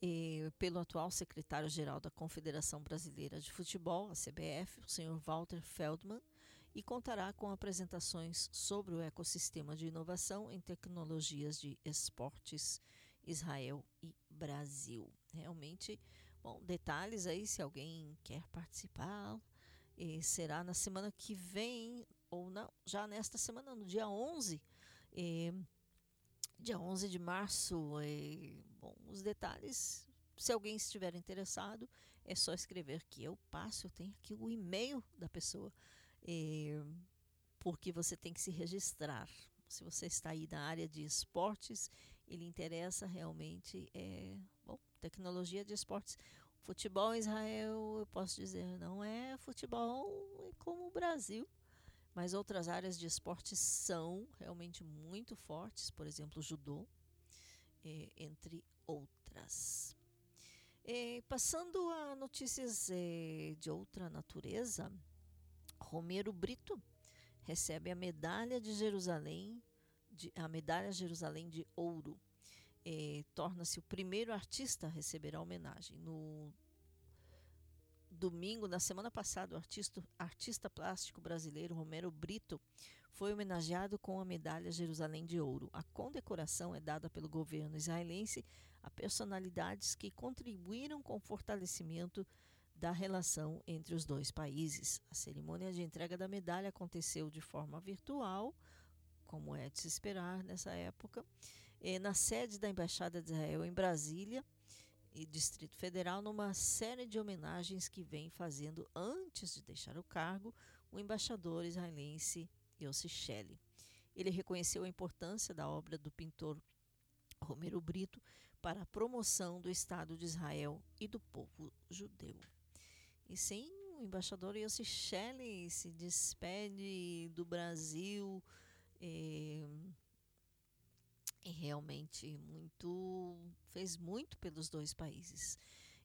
eh, pelo atual secretário-geral da Confederação Brasileira de Futebol, a CBF, o senhor Walter Feldman, e contará com apresentações sobre o ecossistema de inovação em tecnologias de esportes Israel e Brasil. Realmente, bom, detalhes aí se alguém quer participar, será na semana que vem ou não, já nesta semana, no dia 11, eh, dia 11 de março. Bom, os detalhes, se alguém estiver interessado, é só escrever que eu passo, eu tenho aqui o e-mail da pessoa é, porque você tem que se registrar. Se você está aí na área de esportes, ele interessa realmente é, bom, tecnologia de esportes. Futebol em Israel, eu posso dizer, não é futebol como o Brasil, mas outras áreas de esportes são realmente muito fortes, por exemplo, judô, é, entre outras. É, passando a notícias é, de outra natureza, Romero Brito recebe a medalha de Jerusalém, de, a medalha Jerusalém de ouro. É, Torna-se o primeiro artista a receber a homenagem. No domingo, na semana passada, o artista, artista plástico brasileiro Romero Brito foi homenageado com a medalha Jerusalém de Ouro. A condecoração é dada pelo governo israelense a personalidades que contribuíram com o fortalecimento da relação entre os dois países. A cerimônia de entrega da medalha aconteceu de forma virtual, como é de se esperar nessa época, na sede da Embaixada de Israel em Brasília e Distrito Federal, numa série de homenagens que vem fazendo antes de deixar o cargo o embaixador israelense Yossi Shelley. Ele reconheceu a importância da obra do pintor Romero Brito para a promoção do Estado de Israel e do povo judeu. E sem o embaixador Yossi Shelley se despede do Brasil. É, e realmente muito fez muito pelos dois países.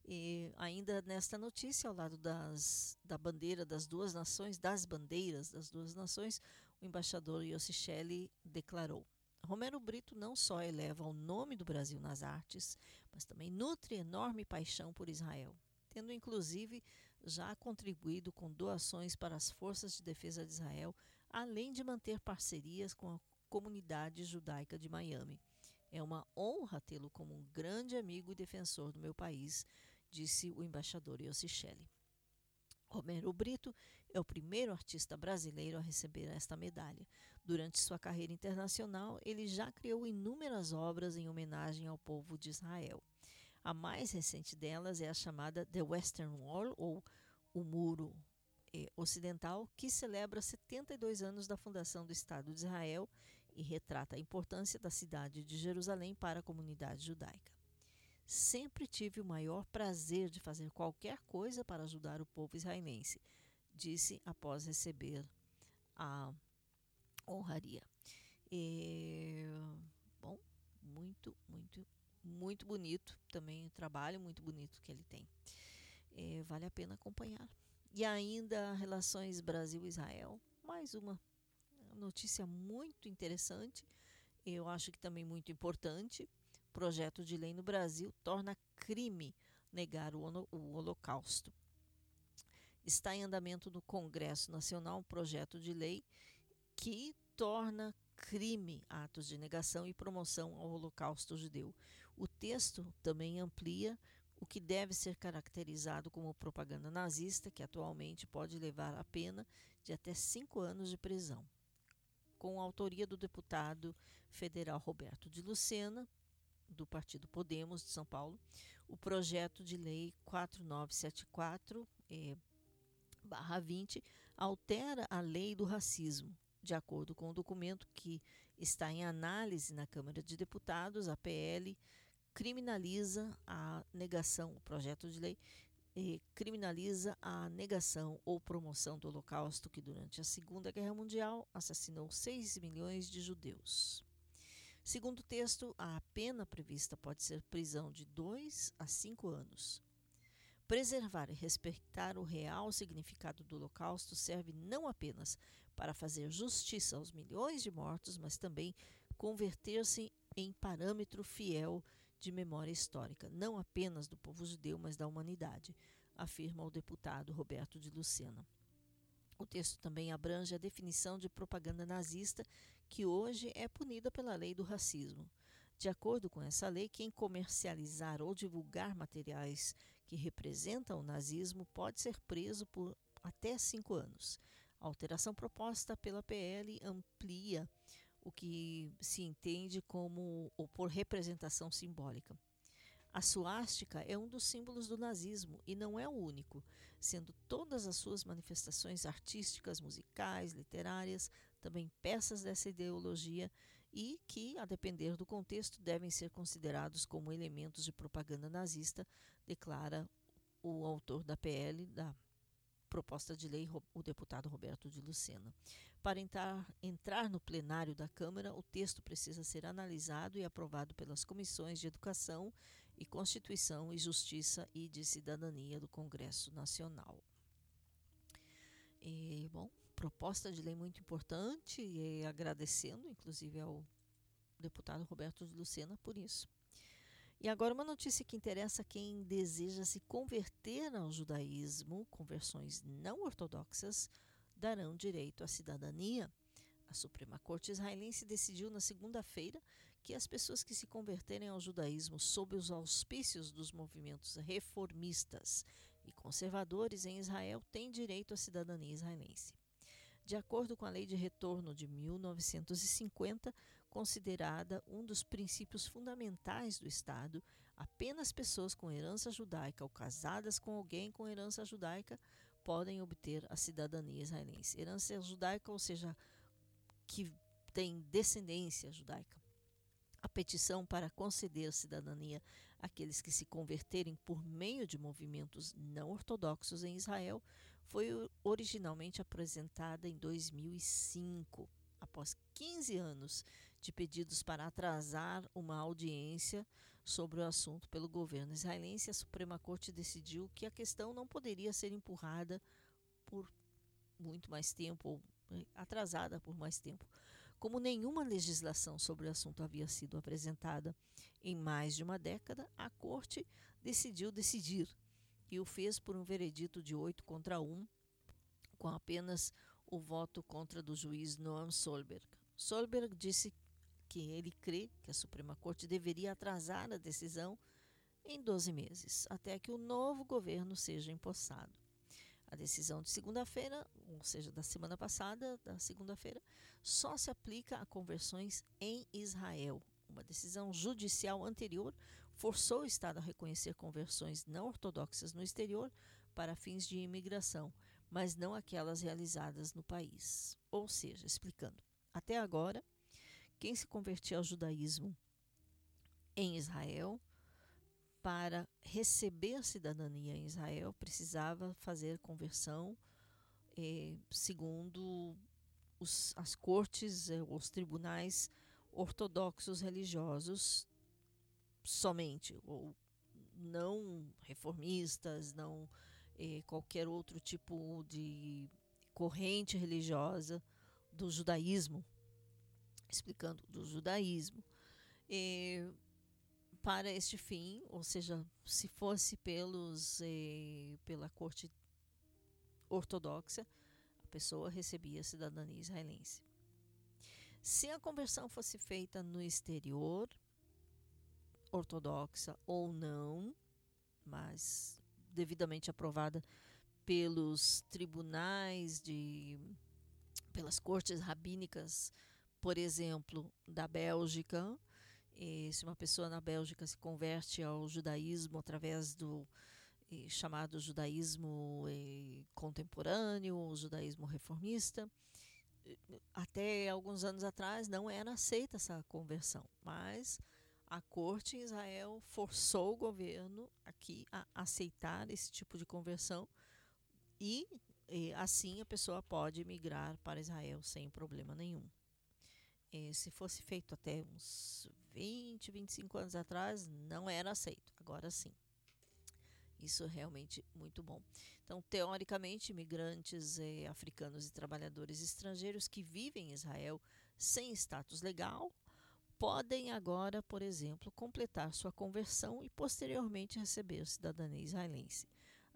E ainda nesta notícia, ao lado das, da bandeira das duas nações, das bandeiras das duas nações, o embaixador Yossi Shelley declarou: Romero Brito não só eleva o nome do Brasil nas artes, mas também nutre enorme paixão por Israel, tendo inclusive já contribuído com doações para as forças de defesa de Israel, além de manter parcerias com a comunidade judaica de Miami. É uma honra tê-lo como um grande amigo e defensor do meu país, disse o embaixador Yossi Shelley. Romero Brito é o primeiro artista brasileiro a receber esta medalha. Durante sua carreira internacional, ele já criou inúmeras obras em homenagem ao povo de Israel. A mais recente delas é a chamada The Western Wall, ou o Muro eh, Ocidental, que celebra 72 anos da fundação do Estado de Israel e retrata a importância da cidade de Jerusalém para a comunidade judaica. Sempre tive o maior prazer de fazer qualquer coisa para ajudar o povo israelense, disse após receber a honraria. E, bom, muito, muito, muito bonito também o trabalho muito bonito que ele tem. É, vale a pena acompanhar. E ainda relações Brasil-Israel, mais uma notícia muito interessante, eu acho que também muito importante projeto de lei no Brasil torna crime negar o, o Holocausto. Está em andamento no Congresso Nacional um projeto de lei que torna crime atos de negação e promoção ao Holocausto judeu. O texto também amplia o que deve ser caracterizado como propaganda nazista, que atualmente pode levar a pena de até cinco anos de prisão. Com a autoria do deputado federal Roberto de Lucena, do Partido Podemos de São Paulo, o projeto de lei 4974 é, barra 20 altera a lei do racismo. De acordo com o documento que está em análise na Câmara de Deputados, a PL criminaliza a negação, o projeto de lei eh, criminaliza a negação ou promoção do Holocausto que durante a Segunda Guerra Mundial assassinou 6 milhões de judeus. Segundo o texto, a pena prevista pode ser prisão de 2 a 5 anos. Preservar e respeitar o real significado do Holocausto serve não apenas para fazer justiça aos milhões de mortos, mas também converter-se em parâmetro fiel de memória histórica, não apenas do povo judeu, mas da humanidade, afirma o deputado Roberto de Lucena. O texto também abrange a definição de propaganda nazista que hoje é punida pela lei do racismo. De acordo com essa lei, quem comercializar ou divulgar materiais que representam o nazismo pode ser preso por até cinco anos. A alteração proposta pela PL amplia o que se entende como ou por representação simbólica. A suástica é um dos símbolos do nazismo e não é o único, sendo todas as suas manifestações artísticas, musicais, literárias, também peças dessa ideologia e que, a depender do contexto, devem ser considerados como elementos de propaganda nazista, declara o autor da PL, da proposta de lei, o deputado Roberto de Lucena. Para entrar, entrar no plenário da Câmara, o texto precisa ser analisado e aprovado pelas comissões de Educação e Constituição e Justiça e de Cidadania do Congresso Nacional. E, bom, proposta de lei muito importante e agradecendo, inclusive, ao deputado Roberto Lucena por isso. E agora uma notícia que interessa quem deseja se converter ao judaísmo, conversões não ortodoxas darão direito à cidadania. A Suprema Corte israelense decidiu na segunda-feira que as pessoas que se converterem ao judaísmo sob os auspícios dos movimentos reformistas e conservadores em Israel têm direito à cidadania israelense. De acordo com a Lei de Retorno de 1950, considerada um dos princípios fundamentais do Estado, apenas pessoas com herança judaica ou casadas com alguém com herança judaica podem obter a cidadania israelense. Herança judaica, ou seja, que tem descendência judaica. A petição para conceder cidadania aqueles que se converterem por meio de movimentos não ortodoxos em Israel, foi originalmente apresentada em 2005, após 15 anos de pedidos para atrasar uma audiência sobre o assunto pelo governo israelense. A Suprema Corte decidiu que a questão não poderia ser empurrada por muito mais tempo, ou eh, atrasada por mais tempo. Como nenhuma legislação sobre o assunto havia sido apresentada em mais de uma década, a Corte decidiu decidir e o fez por um veredito de 8 contra 1, com apenas o voto contra do juiz Noam Solberg. Solberg disse que ele crê que a Suprema Corte deveria atrasar a decisão em 12 meses, até que o novo governo seja empossado. A decisão de segunda-feira, ou seja, da semana passada, da segunda-feira, só se aplica a conversões em Israel. Uma decisão judicial anterior forçou o Estado a reconhecer conversões não ortodoxas no exterior para fins de imigração, mas não aquelas realizadas no país. Ou seja, explicando, até agora, quem se convertia ao judaísmo em Israel para receber a cidadania em Israel precisava fazer conversão eh, segundo os, as cortes, eh, os tribunais ortodoxos religiosos somente, ou não reformistas, não eh, qualquer outro tipo de corrente religiosa do judaísmo, explicando do judaísmo. Eh, para este fim, ou seja, se fosse pelos eh, pela corte ortodoxa, a pessoa recebia a cidadania israelense. Se a conversão fosse feita no exterior, ortodoxa ou não, mas devidamente aprovada pelos tribunais de pelas cortes rabínicas, por exemplo, da Bélgica, e se uma pessoa na Bélgica se converte ao judaísmo através do chamado judaísmo contemporâneo, o judaísmo reformista, até alguns anos atrás não era aceita essa conversão, mas a corte em Israel forçou o governo aqui a aceitar esse tipo de conversão e, e assim a pessoa pode migrar para Israel sem problema nenhum. E se fosse feito até uns 20, 25 anos atrás, não era aceito, agora sim. Isso é realmente muito bom. Então, teoricamente, imigrantes eh, africanos e trabalhadores estrangeiros que vivem em Israel sem status legal podem agora, por exemplo, completar sua conversão e posteriormente receber cidadania israelense.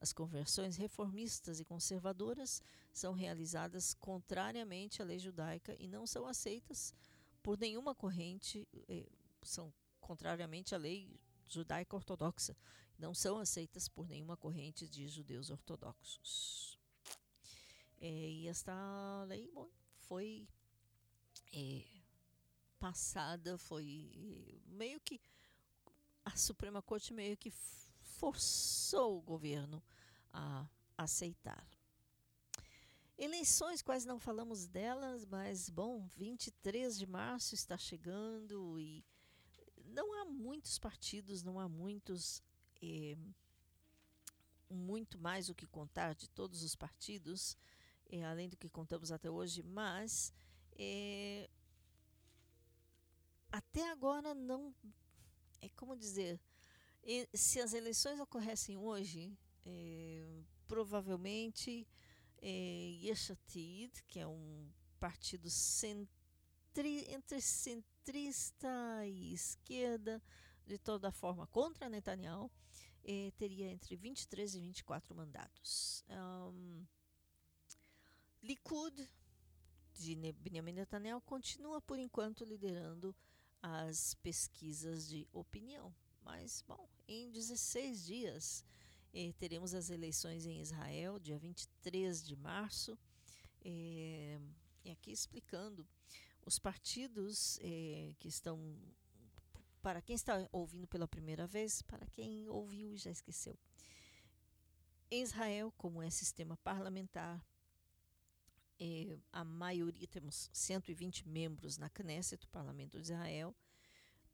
As conversões reformistas e conservadoras são realizadas contrariamente à lei judaica e não são aceitas por nenhuma corrente, eh, são contrariamente à lei judaica ortodoxa, não são aceitas por nenhuma corrente de judeus ortodoxos. É, e esta lei bom, foi é, passada, foi meio que a Suprema Corte meio que forçou o governo a aceitar. Eleições, quase não falamos delas, mas bom, 23 de março está chegando e não há muitos partidos, não há muitos. Eh, muito mais o que contar de todos os partidos, eh, além do que contamos até hoje, mas eh, até agora não. É como dizer, se as eleições ocorressem hoje, provavelmente é, Yeshatid, que é um partido centri, entre centrista e esquerda, de toda forma contra Netanyahu, eh, teria entre 23 e 24 mandatos. Um, Likud, de Benjamin Netanyahu, continua por enquanto liderando as pesquisas de opinião. Mas, bom, em 16 dias eh, teremos as eleições em Israel, dia 23 de março. Eh, e aqui explicando os partidos eh, que estão. Para quem está ouvindo pela primeira vez, para quem ouviu e já esqueceu. Em Israel, como é sistema parlamentar, eh, a maioria, temos 120 membros na Knesset, o parlamento de Israel.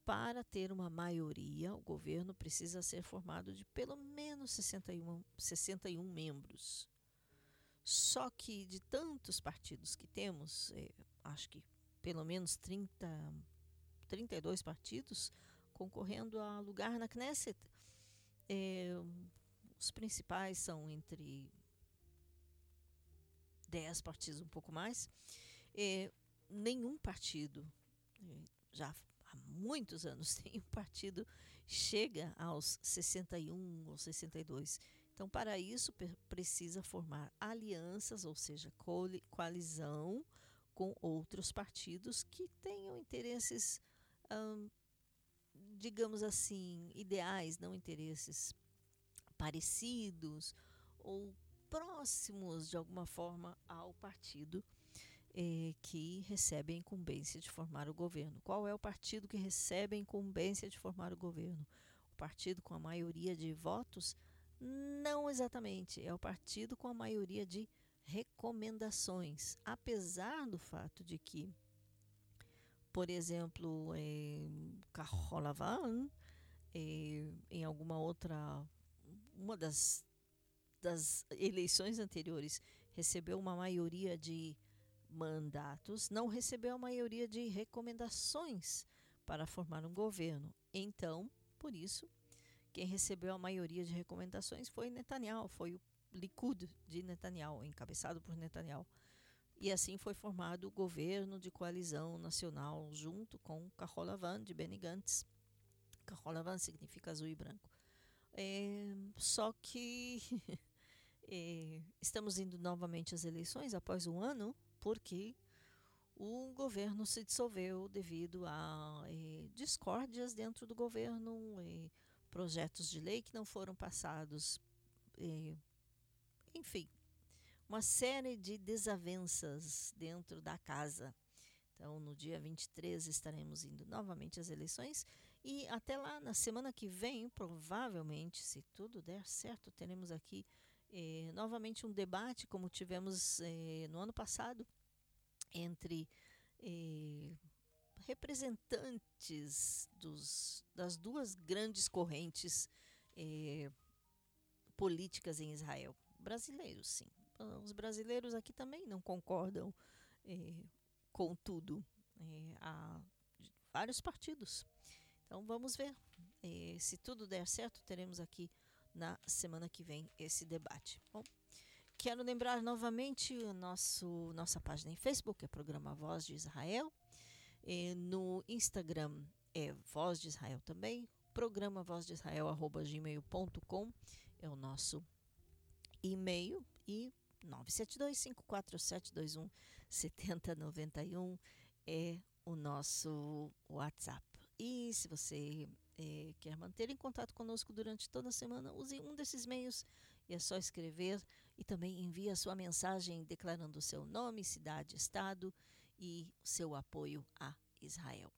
Para ter uma maioria, o governo precisa ser formado de pelo menos 61, 61 membros. Só que de tantos partidos que temos, é, acho que pelo menos 30, 32 partidos concorrendo a lugar na Knesset. É, os principais são entre 10 partidos, um pouco mais. É, nenhum partido, é, já muitos anos, nenhum partido chega aos 61 ou 62. Então, para isso, precisa formar alianças, ou seja, coalizão com outros partidos que tenham interesses, hum, digamos assim, ideais, não interesses parecidos ou próximos de alguma forma ao partido eh, que recebe a incumbência de formar o governo. Qual é o partido que recebe a incumbência de formar o governo? O partido com a maioria de votos? Não exatamente. É o partido com a maioria de recomendações, apesar do fato de que, por exemplo, em Carrolavan, em alguma outra, uma das, das eleições anteriores, recebeu uma maioria de mandatos, não recebeu a maioria de recomendações para formar um governo. Então, por isso, quem recebeu a maioria de recomendações foi Netanyahu, foi o Likud de Netanyahu, encabeçado por Netanyahu. E assim foi formado o governo de coalizão nacional junto com Kaholavan de Benny Gantz. Kaholavan significa azul e branco. É, só que é, estamos indo novamente às eleições após um ano, porque o governo se dissolveu devido a é, discórdias dentro do governo, é, projetos de lei que não foram passados é, enfim, uma série de desavenças dentro da casa. Então, no dia 23 estaremos indo novamente às eleições e até lá, na semana que vem, provavelmente, se tudo der certo, teremos aqui eh, novamente um debate, como tivemos eh, no ano passado, entre eh, representantes dos, das duas grandes correntes políticas em Israel brasileiros, sim. Ah, os brasileiros aqui também não concordam com tudo. Há vários partidos. Então vamos ver. Se tudo der certo, teremos aqui na semana que vem esse debate. Bom, quero lembrar novamente o nosso nossa página em Facebook, é programa Voz de Israel. no Instagram é Voz de Israel também. Programa Voz de Israel, arroba gmail.com é o nosso e-mail e 972-54721-7091 é o nosso WhatsApp. E se você é, quer manter em contato conosco durante toda a semana, use um desses meios e é só escrever e também envie a sua mensagem declarando o seu nome, cidade, estado e seu apoio a Israel.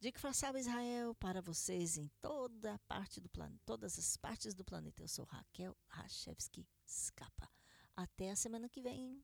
Dica Façava Israel para vocês em toda parte do planeta, todas as partes do planeta. Eu sou Raquel Rachevski Scapa. Até a semana que vem.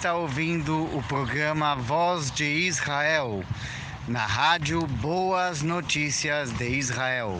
Está ouvindo o programa Voz de Israel, na rádio Boas Notícias de Israel.